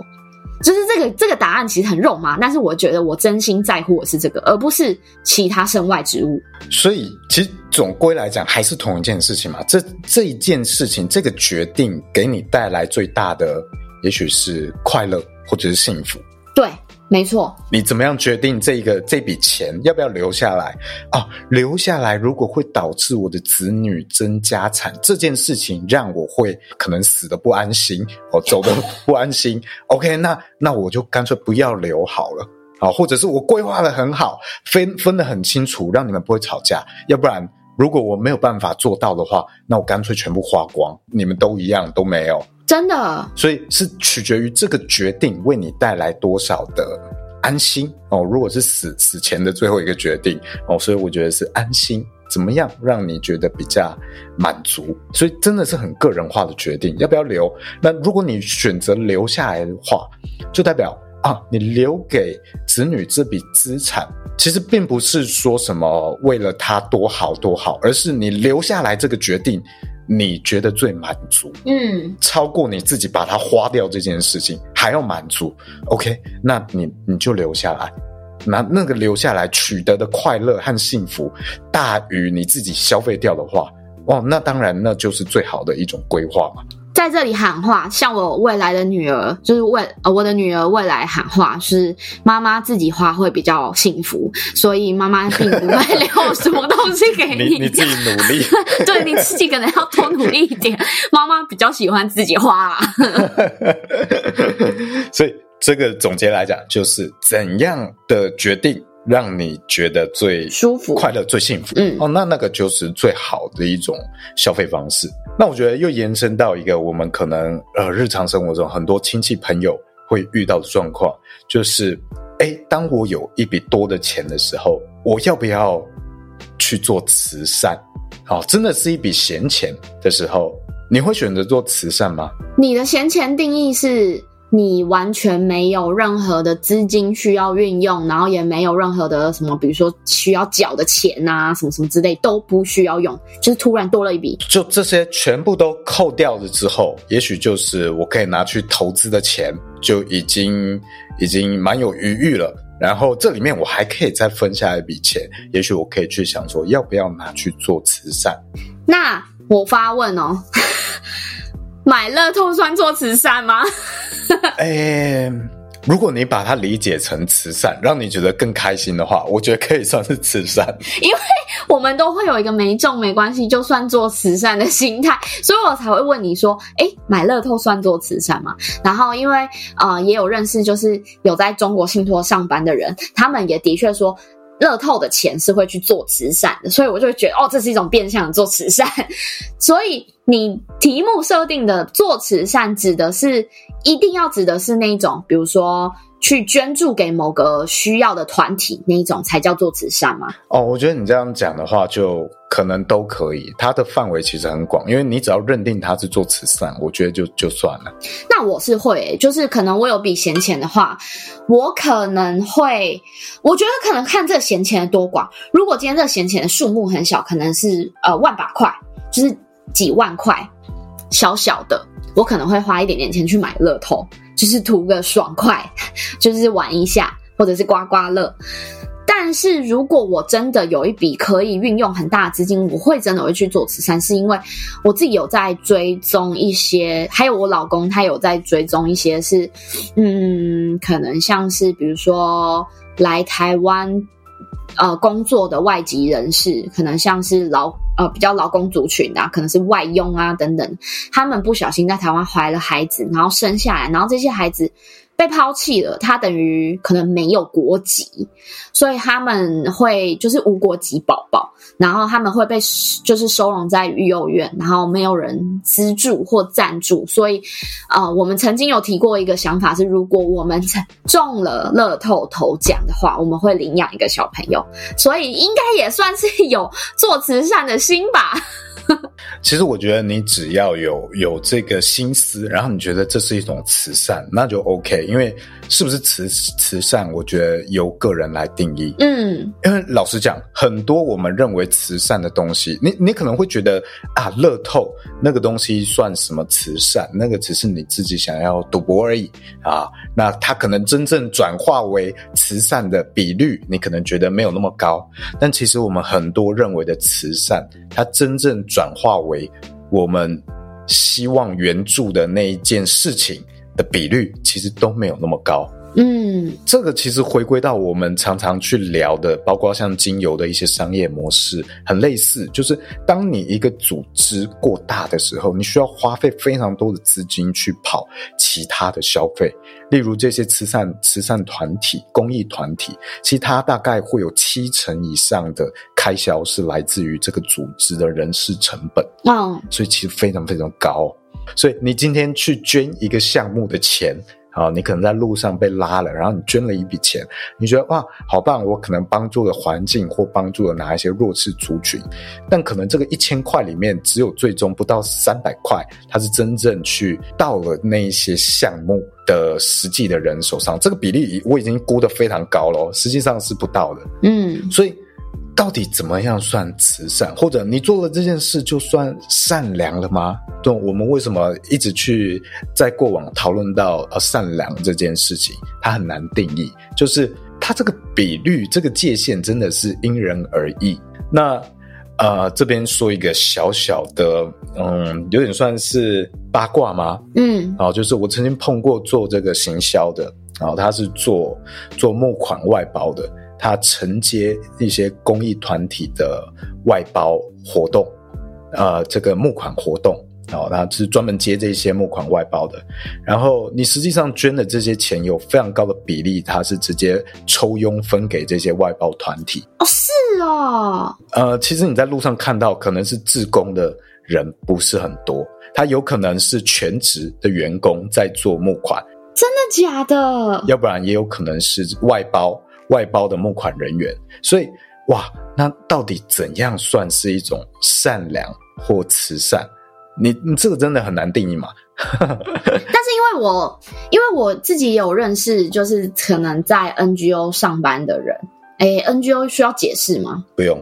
Speaker 3: 就是这个这个答案其实很肉麻，但是我觉得我真心在乎的是这个，而不是其他身外之物。
Speaker 2: 所以其实总归来讲还是同一件事情嘛，这这一件事情这个决定给你带来最大的，也许是快乐或者是幸福。
Speaker 3: 对。没错，
Speaker 2: 你怎么样决定这个这笔钱要不要留下来啊？留下来如果会导致我的子女争家产这件事情，让我会可能死的不安心，哦 <laughs> 走的不安心。OK，那那我就干脆不要留好了啊，或者是我规划的很好，分分的很清楚，让你们不会吵架。要不然，如果我没有办法做到的话，那我干脆全部花光，你们都一样都没有。
Speaker 3: 真的，
Speaker 2: 所以是取决于这个决定为你带来多少的安心哦。如果是死死前的最后一个决定哦，所以我觉得是安心，怎么样让你觉得比较满足？所以真的是很个人化的决定，要不要留？那如果你选择留下来的话，就代表啊，你留给子女这笔资产，其实并不是说什么为了他多好多好，而是你留下来这个决定。你觉得最满足，嗯，超过你自己把它花掉这件事情还要满足，OK？那你你就留下来，那那个留下来取得的快乐和幸福大于你自己消费掉的话，哇，那当然那就是最好的一种规划嘛。
Speaker 3: 在这里喊话，像我未来的女儿，就是未呃我的女儿未来喊话是妈妈自己花会比较幸福，所以妈妈并不会留什么东西给你。
Speaker 2: 你，<laughs> 你自己努力，
Speaker 3: 对你自己可能要多努力一点。妈妈比较喜欢自己花啊。<laughs>
Speaker 2: 所以这个总结来讲，就是怎样的决定。让你觉得最舒服、快乐、最幸福，嗯，哦，那那个就是最好的一种消费方式。那我觉得又延伸到一个我们可能呃日常生活中很多亲戚朋友会遇到的状况，就是，哎，当我有一笔多的钱的时候，我要不要去做慈善？哦，真的是一笔闲钱的时候，你会选择做慈善吗？
Speaker 3: 你的闲钱定义是？你完全没有任何的资金需要运用，然后也没有任何的什么，比如说需要缴的钱啊，什么什么之类都不需要用，就是突然多了一笔，
Speaker 2: 就这些全部都扣掉了之后，也许就是我可以拿去投资的钱，就已经已经蛮有余裕了。然后这里面我还可以再分下一笔钱，也许我可以去想说，要不要拿去做慈善？
Speaker 3: 那我发问哦。买乐透算做慈善吗？
Speaker 2: 哎、欸，如果你把它理解成慈善，让你觉得更开心的话，我觉得可以算是慈善。
Speaker 3: 因为我们都会有一个没中没关系，就算做慈善的心态，所以我才会问你说：哎、欸，买乐透算做慈善吗？然后因为呃，也有认识就是有在中国信托上班的人，他们也的确说。乐透的钱是会去做慈善的，所以我就会觉得哦，这是一种变相的做慈善。<laughs> 所以你题目设定的做慈善，指的是一定要指的是那一种，比如说。去捐助给某个需要的团体，那一种才叫做慈善吗？
Speaker 2: 哦，我觉得你这样讲的话，就可能都可以。它的范围其实很广，因为你只要认定它是做慈善，我觉得就就算了。
Speaker 3: 那我是会，就是可能我有笔闲钱的话，我可能会，我觉得可能看这闲钱的多寡。如果今天这闲钱的数目很小，可能是呃万把块，就是几万块，小小的，我可能会花一点点钱去买乐透。就是图个爽快，就是玩一下，或者是刮刮乐。但是如果我真的有一笔可以运用很大的资金，我会真的会去做慈善，是因为我自己有在追踪一些，还有我老公他有在追踪一些是，嗯，可能像是比如说来台湾呃工作的外籍人士，可能像是劳。呃，比较劳工族群的，可能是外佣啊等等，他们不小心在台湾怀了孩子，然后生下来，然后这些孩子。被抛弃了，他等于可能没有国籍，所以他们会就是无国籍宝宝，然后他们会被就是收容在育幼院，然后没有人资助或赞助，所以，呃，我们曾经有提过一个想法是，如果我们中了乐透头奖的话，我们会领养一个小朋友，所以应该也算是有做慈善的心吧。<laughs>
Speaker 2: 其实我觉得你只要有有这个心思，然后你觉得这是一种慈善，那就 OK。因为是不是慈慈善，我觉得由个人来定义。嗯，因为老实讲，很多我们认为慈善的东西，你你可能会觉得啊，乐透那个东西算什么慈善？那个只是你自己想要赌博而已啊。那它可能真正转化为慈善的比率，你可能觉得没有那么高。但其实我们很多认为的慈善，它真正转化为我们希望援助的那一件事情的比率，其实都没有那么高。嗯，这个其实回归到我们常常去聊的，包括像精油的一些商业模式，很类似。就是当你一个组织过大的时候，你需要花费非常多的资金去跑其他的消费，例如这些慈善慈善团体、公益团体，其实它大概会有七成以上的开销是来自于这个组织的人事成本。嗯，所以其实非常非常高。所以你今天去捐一个项目的钱。啊，你可能在路上被拉了，然后你捐了一笔钱，你觉得哇，好棒！我可能帮助了环境，或帮助了哪一些弱势族群，但可能这个一千块里面，只有最终不到三百块，它是真正去到了那一些项目的实际的人手上。这个比例我已经估得非常高了，实际上是不到的。嗯，所以。到底怎么样算慈善？或者你做了这件事就算善良了吗？对，我们为什么一直去在过往讨论到呃善良这件事情？它很难定义，就是它这个比率、这个界限真的是因人而异。那呃，这边说一个小小的，嗯，有点算是八卦吗？
Speaker 3: 嗯，
Speaker 2: 哦，就是我曾经碰过做这个行销的，然后他是做做募款外包的，他承接一些公益团体的外包活动，呃，这个募款活动。哦，他是专门接这些募款外包的，然后你实际上捐的这些钱有非常高的比例，他是直接抽佣分给这些外包团体。
Speaker 3: 哦，是哦。
Speaker 2: 呃，其实你在路上看到可能是自工的人不是很多，他有可能是全职的员工在做募款。
Speaker 3: 真的假的？
Speaker 2: 要不然也有可能是外包外包的募款人员。所以，哇，那到底怎样算是一种善良或慈善？你你这个真的很难定义嘛？<laughs>
Speaker 3: 但是因为我因为我自己有认识，就是可能在 NGO 上班的人，诶，NGO 需要解释吗？
Speaker 2: 不用，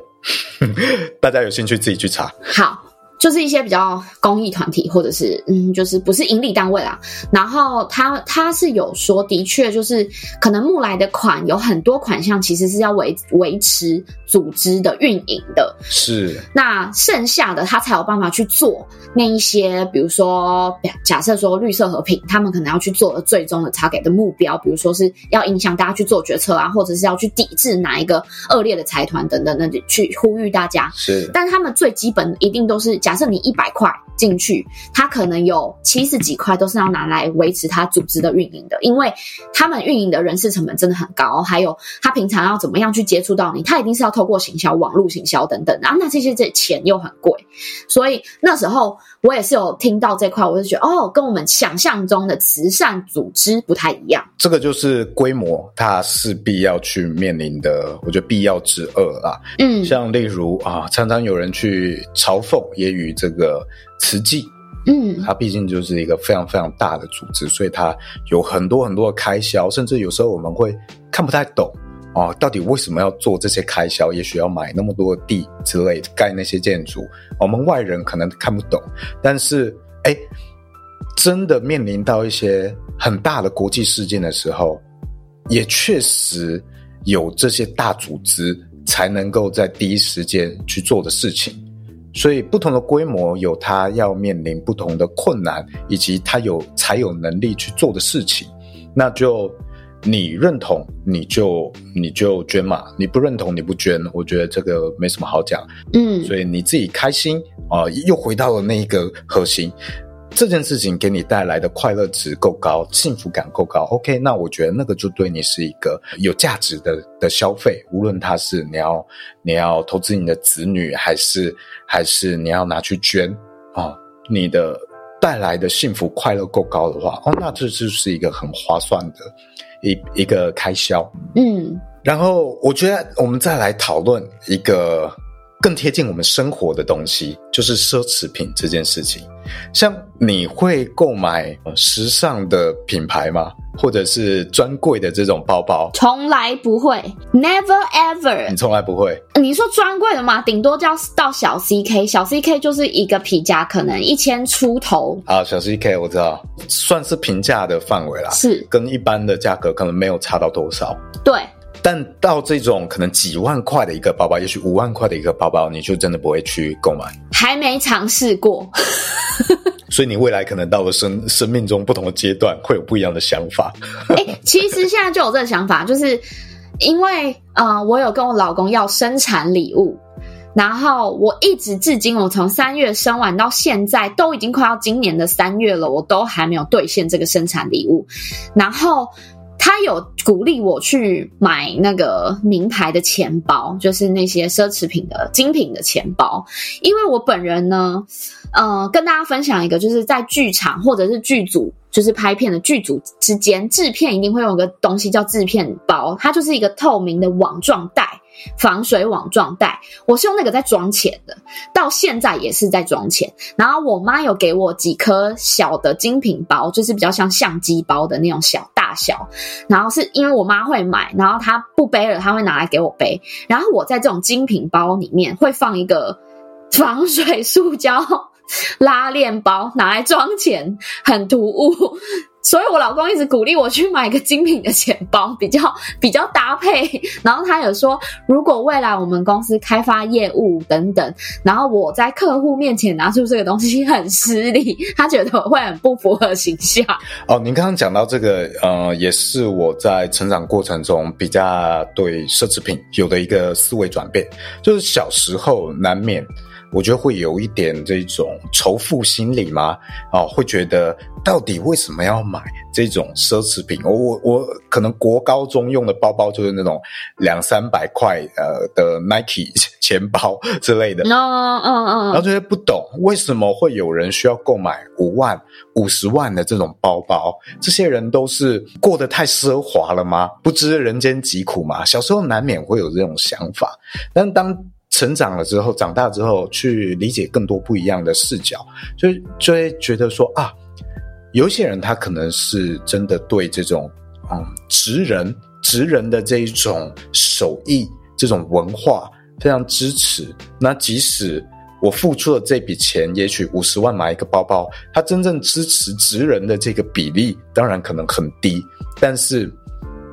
Speaker 2: <laughs> 大家有兴趣自己去查。
Speaker 3: 好。就是一些比较公益团体，或者是嗯，就是不是盈利单位啦。然后他他是有说，的确就是可能募来的款有很多款项，其实是要维维持组织的运营的。
Speaker 2: 是。那
Speaker 3: 剩下的他才有办法去做那一些，比如说假设说绿色和平，他们可能要去做的最终的 target 的目标，比如说是要影响大家去做决策啊，或者是要去抵制哪一个恶劣的财团等等的，去呼吁大家。
Speaker 2: 是。
Speaker 3: 但他们最基本的一定都是。假设你一百块进去，他可能有七十几块都是要拿来维持他组织的运营的，因为他们运营的人事成本真的很高，还有他平常要怎么样去接触到你，他一定是要透过行销、网络行销等等，然后那这些这钱又很贵，所以那时候我也是有听到这块，我就觉得哦，跟我们想象中的慈善组织不太一样。
Speaker 2: 这个就是规模，它势必要去面临的，我觉得必要之二啦。嗯，像例如啊，常常有人去嘲讽也。与这个慈济，嗯，它毕竟就是一个非常非常大的组织，所以它有很多很多的开销，甚至有时候我们会看不太懂哦，到底为什么要做这些开销？也许要买那么多的地之类的，盖那些建筑，我们外人可能看不懂。但是，哎，真的面临到一些很大的国际事件的时候，也确实有这些大组织才能够在第一时间去做的事情。所以，不同的规模有它要面临不同的困难，以及它有才有能力去做的事情。那就你认同，你就你就捐嘛；你不认同，你不捐。我觉得这个没什么好讲。嗯，所以你自己开心啊，呃，又回到了那一个核心。这件事情给你带来的快乐值够高，幸福感够高，OK，那我觉得那个就对你是一个有价值的的消费。无论它是你要你要投资你的子女，还是还是你要拿去捐啊，哦，你的带来的幸福快乐够高的话，哦，那这就是一个很划算的一一个开销。嗯，然后我觉得我们再来讨论一个。更贴近我们生活的东西，就是奢侈品这件事情。像你会购买时尚的品牌吗？或者是专柜的这种包包？
Speaker 3: 从来不会，never ever。
Speaker 2: 你从来不会？
Speaker 3: 你说专柜的嘛？顶多叫到小 CK，小 CK 就是一个皮夹，可能一千出头。
Speaker 2: 啊，小 CK 我知道，算是平价的范围啦。
Speaker 3: 是，
Speaker 2: 跟一般的价格可能没有差到多少。
Speaker 3: 对。
Speaker 2: 但到这种可能几万块的一个包包，也许五万块的一个包包，你就真的不会去购买？
Speaker 3: 还没尝试过，<laughs>
Speaker 2: 所以你未来可能到了生生命中不同的阶段，会有不一样的想法。
Speaker 3: 哎、欸，其实现在就有这个想法，就是因为呃，我有跟我老公要生产礼物，然后我一直至今，我从三月生完到现在，都已经快要今年的三月了，我都还没有兑现这个生产礼物，然后。他有鼓励我去买那个名牌的钱包，就是那些奢侈品的精品的钱包。因为我本人呢，呃，跟大家分享一个，就是在剧场或者是剧组，就是拍片的剧组之间，制片一定会用一个东西叫制片包，它就是一个透明的网状袋，防水网状袋。我是用那个在装钱的，到现在也是在装钱。然后我妈有给我几颗小的精品包，就是比较像相机包的那种小大。小，然后是因为我妈会买，然后她不背了，她会拿来给我背。然后我在这种精品包里面会放一个 <laughs> 防水塑胶拉链包，拿来装钱，很突兀。所以我老公一直鼓励我去买一个精品的钱包，比较 <laughs> 比较搭配。然后他有说，如果未来我们公司开发业务等等，然后我在客户面前拿出这个东西很失礼，他觉得我会很不符合形象。<laughs>
Speaker 2: 哦，您刚刚讲到这个，呃，也是我在成长过程中比较对奢侈品有的一个思维转变，就是小时候难免。我觉得会有一点这种仇富心理吗？哦，会觉得到底为什么要买这种奢侈品？我我我可能国高中用的包包就是那种两三百块呃的 Nike <laughs> 钱包之类的。嗯嗯嗯。然后这些不懂为什么会有人需要购买五万、五十万的这种包包？这些人都是过得太奢华了吗？不知人间疾苦吗？小时候难免会有这种想法，但当。成长了之后，长大之后，去理解更多不一样的视角，就就会觉得说啊，有些人他可能是真的对这种嗯职人职人的这一种手艺、这种文化非常支持。那即使我付出了这笔钱，也许五十万买一个包包，他真正支持职人的这个比例，当然可能很低，但是。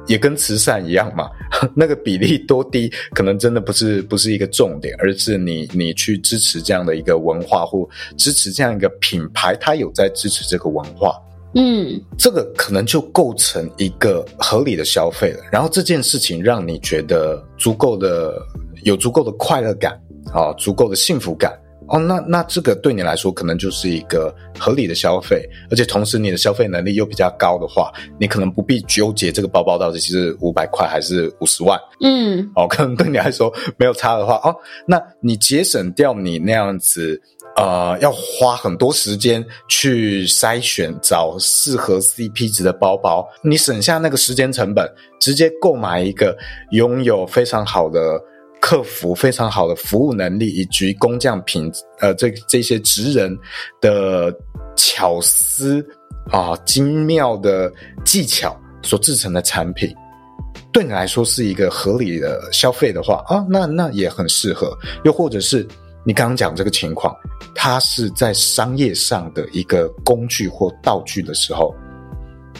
Speaker 2: 也跟慈善一样嘛，<laughs> 那个比例多低，可能真的不是不是一个重点，而是你你去支持这样的一个文化，或支持这样一个品牌，它有在支持这个文化，嗯，这个可能就构成一个合理的消费了。然后这件事情让你觉得足够的有足够的快乐感啊，足够的幸福感。哦，那那这个对你来说可能就是一个合理的消费，而且同时你的消费能力又比较高的话，你可能不必纠结这个包包到底是五百块还是五十万。嗯，哦，可能对你来说没有差的话，哦，那你节省掉你那样子，呃，要花很多时间去筛选找适合 CP 值的包包，你省下那个时间成本，直接购买一个拥有非常好的。客服非常好的服务能力，以及工匠品，呃，这这些职人的巧思啊，精妙的技巧所制成的产品，对你来说是一个合理的消费的话啊，那那也很适合。又或者是你刚刚讲这个情况，它是在商业上的一个工具或道具的时候。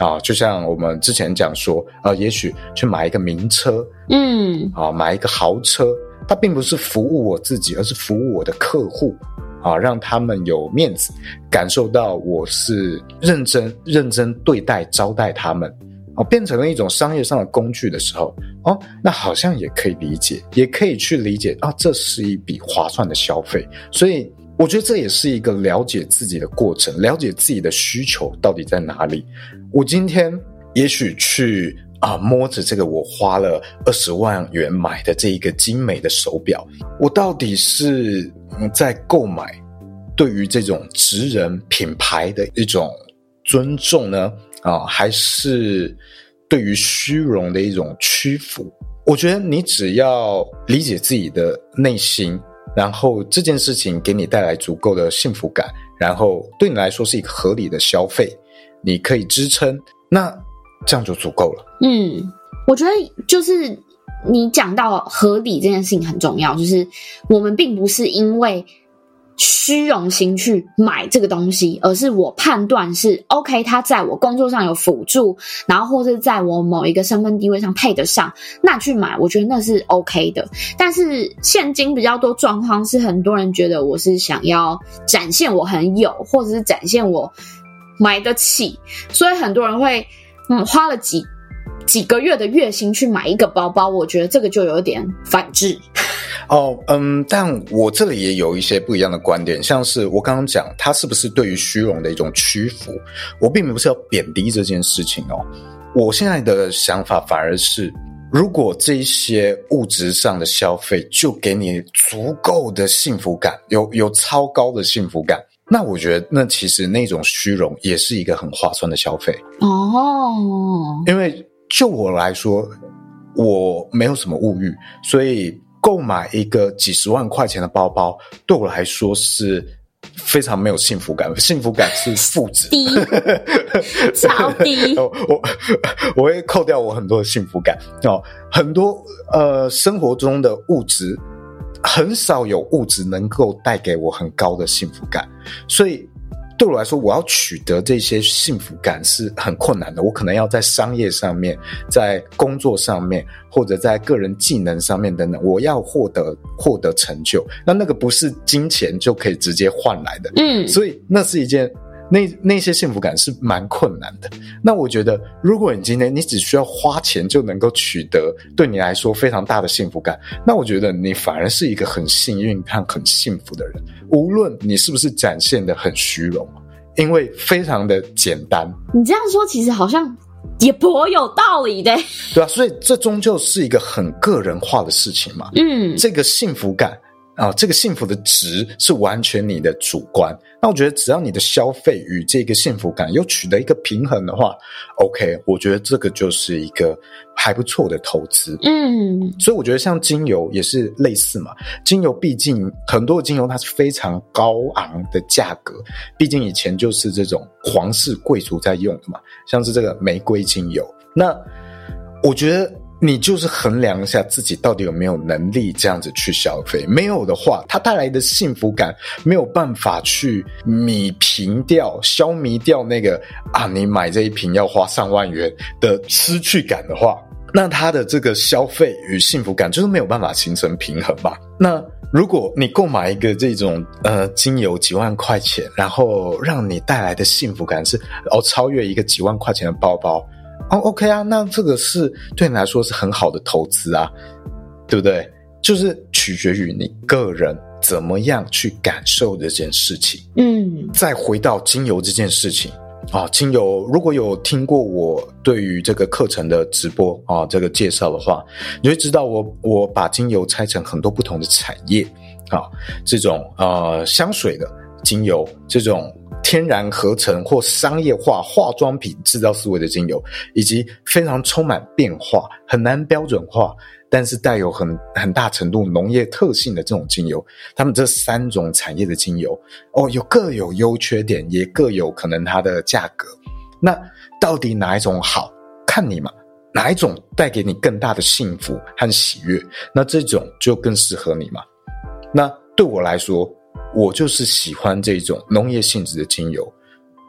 Speaker 2: 啊，就像我们之前讲说，呃，也许去买一个名车，嗯，啊，买一个豪车，它并不是服务我自己，而是服务我的客户，啊，让他们有面子，感受到我是认真认真对待招待他们，啊，变成了一种商业上的工具的时候，哦，那好像也可以理解，也可以去理解，啊，这是一笔划算的消费，所以。我觉得这也是一个了解自己的过程，了解自己的需求到底在哪里。我今天也许去啊摸着这个我花了二十万元买的这一个精美的手表，我到底是在购买对于这种职人品牌的一种尊重呢？啊，还是对于虚荣的一种屈服？我觉得你只要理解自己的内心。然后这件事情给你带来足够的幸福感，然后对你来说是一个合理的消费，你可以支撑，那这样就足够了。
Speaker 3: 嗯，我觉得就是你讲到合理这件事情很重要，就是我们并不是因为。虚荣心去买这个东西，而是我判断是 OK，它在我工作上有辅助，然后或者在我某一个身份地位上配得上，那去买，我觉得那是 OK 的。但是现今比较多状况是，很多人觉得我是想要展现我很有，或者是展现我买得起，所以很多人会嗯花了几几个月的月薪去买一个包包，我觉得这个就有点反智。<laughs>
Speaker 2: 哦，嗯，但我这里也有一些不一样的观点，像是我刚刚讲，它是不是对于虚荣的一种屈服？我并不是要贬低这件事情哦。我现在的想法反而是，如果这些物质上的消费就给你足够的幸福感，有有超高的幸福感，那我觉得那其实那种虚荣也是一个很划算的消费哦。因为就我来说，我没有什么物欲，所以。购买一个几十万块钱的包包，对我来说是非常没有幸福感，幸福感是负值，低，<laughs> 超低。我我我会扣掉我很多的幸福感哦，很多呃生活中的物质，很少有物质能够带给我很高的幸福感，所以对我来说，我要取得这些幸福感是很困难的。我可能要在商业上面，在工作上面，或者在个人技能上面等等，我要获得获得成就。那那个不是金钱就可以直接换来的。嗯，所以那是一件。那那些幸福感是蛮困难的。那我觉得，如果你今天你只需要花钱就能够取得对你来说非常大的幸福感，那我觉得你反而是一个很幸运和很幸福的人。无论你是不是展现的很虚荣，因为非常的简单。
Speaker 3: 你这样说其实好像也颇有道理的，
Speaker 2: 对啊，所以这终究是一个很个人化的事情嘛。嗯，这个幸福感。啊、哦，这个幸福的值是完全你的主观。那我觉得，只要你的消费与这个幸福感又取得一个平衡的话，OK，我觉得这个就是一个还不错的投资。嗯，所以我觉得像精油也是类似嘛。精油毕竟很多的精油它是非常高昂的价格，毕竟以前就是这种皇室贵族在用的嘛，像是这个玫瑰精油。那我觉得。你就是衡量一下自己到底有没有能力这样子去消费，没有的话，它带来的幸福感没有办法去弭平掉、消弭掉那个啊，你买这一瓶要花上万元的失去感的话，那它的这个消费与幸福感就是没有办法形成平衡吧？那如果你购买一个这种呃精油几万块钱，然后让你带来的幸福感是哦超越一个几万块钱的包包。哦，OK 啊，那这个是对你来说是很好的投资啊，对不对？就是取决于你个人怎么样去感受这件事情。嗯，再回到精油这件事情啊，精油如果有听过我对于这个课程的直播啊，这个介绍的话，你会知道我我把精油拆成很多不同的产业啊，这种呃香水的精油这种。天然合成或商业化化妆品制造思维的精油，以及非常充满变化、很难标准化，但是带有很很大程度农业特性的这种精油，他们这三种产业的精油，哦，有各有优缺点，也各有可能它的价格。那到底哪一种好？看你嘛，哪一种带给你更大的幸福和喜悦，那这种就更适合你嘛。那对我来说。我就是喜欢这种农业性质的精油，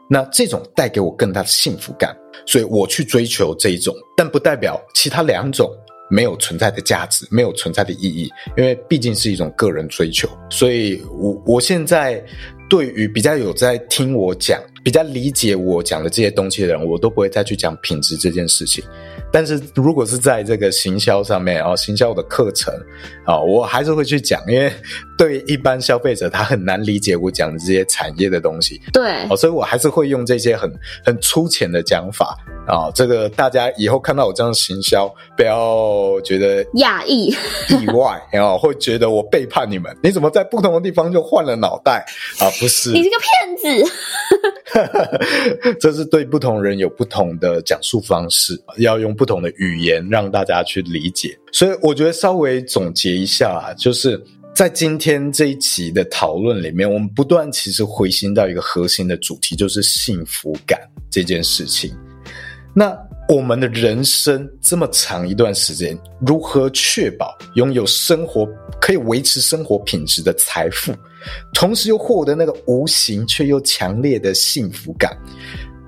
Speaker 2: 那这种带给我更大的幸福感，所以我去追求这一种，但不代表其他两种没有存在的价值，没有存在的意义，因为毕竟是一种个人追求。所以我我现在对于比较有在听我讲、比较理解我讲的这些东西的人，我都不会再去讲品质这件事情。但是如果是在这个行销上面啊，行销的课程啊，我还是会去讲，因为对一般消费者他很难理解我讲的这些产业的东西。
Speaker 3: 对，
Speaker 2: 所以我还是会用这些很很粗浅的讲法啊。这个大家以后看到我这样行销，不要觉得
Speaker 3: 讶异、
Speaker 2: 意外啊，会觉得我背叛你们。<laughs> 你怎么在不同的地方就换了脑袋啊？不是，
Speaker 3: 你是个骗子。<laughs> <laughs>
Speaker 2: 这是对不同人有不同的讲述方式，要用不同的语言让大家去理解。所以我觉得稍微总结一下啊，就是在今天这一期的讨论里面，我们不断其实回心到一个核心的主题，就是幸福感这件事情。那我们的人生这么长一段时间，如何确保拥有生活可以维持生活品质的财富？同时又获得那个无形却又强烈的幸福感，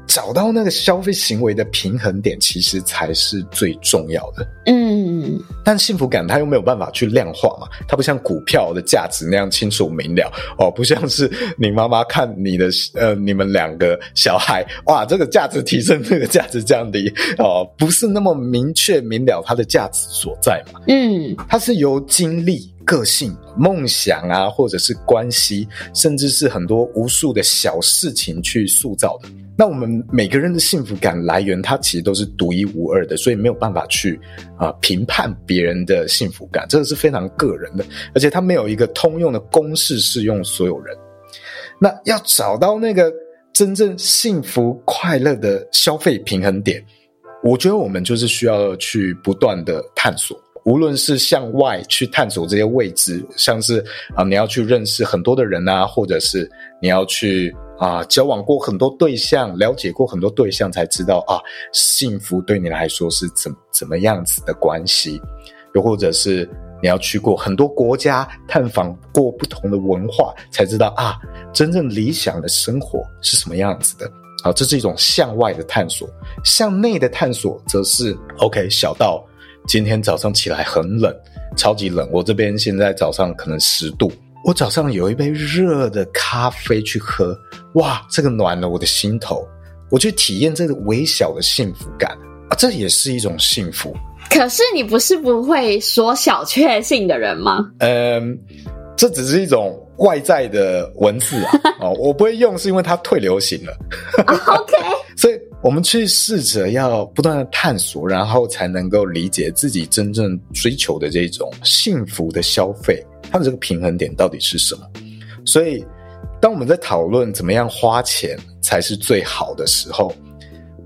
Speaker 2: 找到那个消费行为的平衡点，其实才是最重要的。嗯，但幸福感它又没有办法去量化嘛，它不像股票的价值那样清楚明了哦，不像是你妈妈看你的呃，你们两个小孩哇，这个价值提升，这个价值降低哦，不是那么明确明了它的价值所在嘛。嗯，它是由经历。个性、梦想啊，或者是关系，甚至是很多无数的小事情去塑造的。那我们每个人的幸福感来源，它其实都是独一无二的，所以没有办法去啊、评判别人的幸福感，这个是非常个人的，而且它没有一个通用的公式适用所有人。那要找到那个真正幸福快乐的消费平衡点，我觉得我们就是需要去不断的探索。无论是向外去探索这些未知，像是啊，你要去认识很多的人啊，或者是你要去啊交往过很多对象，了解过很多对象，才知道啊，幸福对你来说是怎怎么样子的关系，又或者是。你要去过很多国家，探访过不同的文化，才知道啊，真正理想的生活是什么样子的。好，这是一种向外的探索。向内的探索，则是 OK。小到今天早上起来很冷，超级冷。我这边现在早上可能十度，我早上有一杯热的咖啡去喝，哇，这个暖了我的心头。我去体验这个微小的幸福感啊，这也是一种幸福。
Speaker 3: 可是你不是不会说小确幸的人吗？
Speaker 2: 嗯，这只是一种外在的文字啊，<laughs> 哦，我不会用，是因为它退流行了。
Speaker 3: OK，
Speaker 2: 所以我们去试着要不断的探索，然后才能够理解自己真正追求的这种幸福的消费，它的这个平衡点到底是什么？所以，当我们在讨论怎么样花钱才是最好的时候，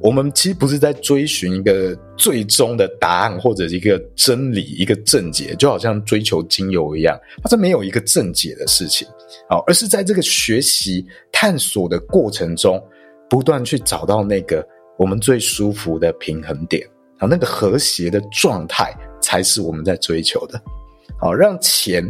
Speaker 2: 我们其实不是在追寻一个最终的答案或者一个真理、一个正解，就好像追求精油一样，它是没有一个正解的事情好，而是在这个学习探索的过程中，不断去找到那个我们最舒服的平衡点啊，那个和谐的状态才是我们在追求的。好，让钱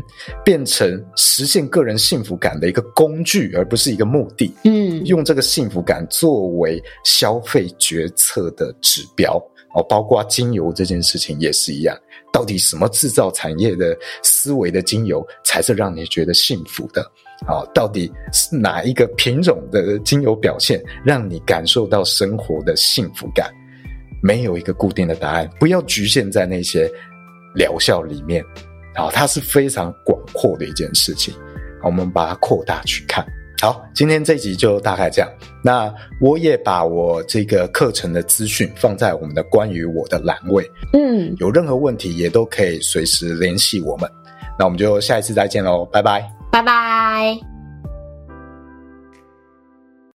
Speaker 2: 变成实现个人幸福感的一个工具，而不是一个目的。
Speaker 3: 嗯，
Speaker 2: 用这个幸福感作为消费决策的指标。哦，包括精油这件事情也是一样。到底什么制造产业的思维的精油才是让你觉得幸福的？好，到底是哪一个品种的精油表现让你感受到生活的幸福感？没有一个固定的答案，不要局限在那些疗效里面。好，它是非常广阔的一件事情。我们把它扩大去看。好，今天这集就大概这样。那我也把我这个课程的资讯放在我们的关于我的栏位。
Speaker 3: 嗯，
Speaker 2: 有任何问题也都可以随时联系我们。那我们就下一次再见喽，拜拜，
Speaker 3: 拜拜。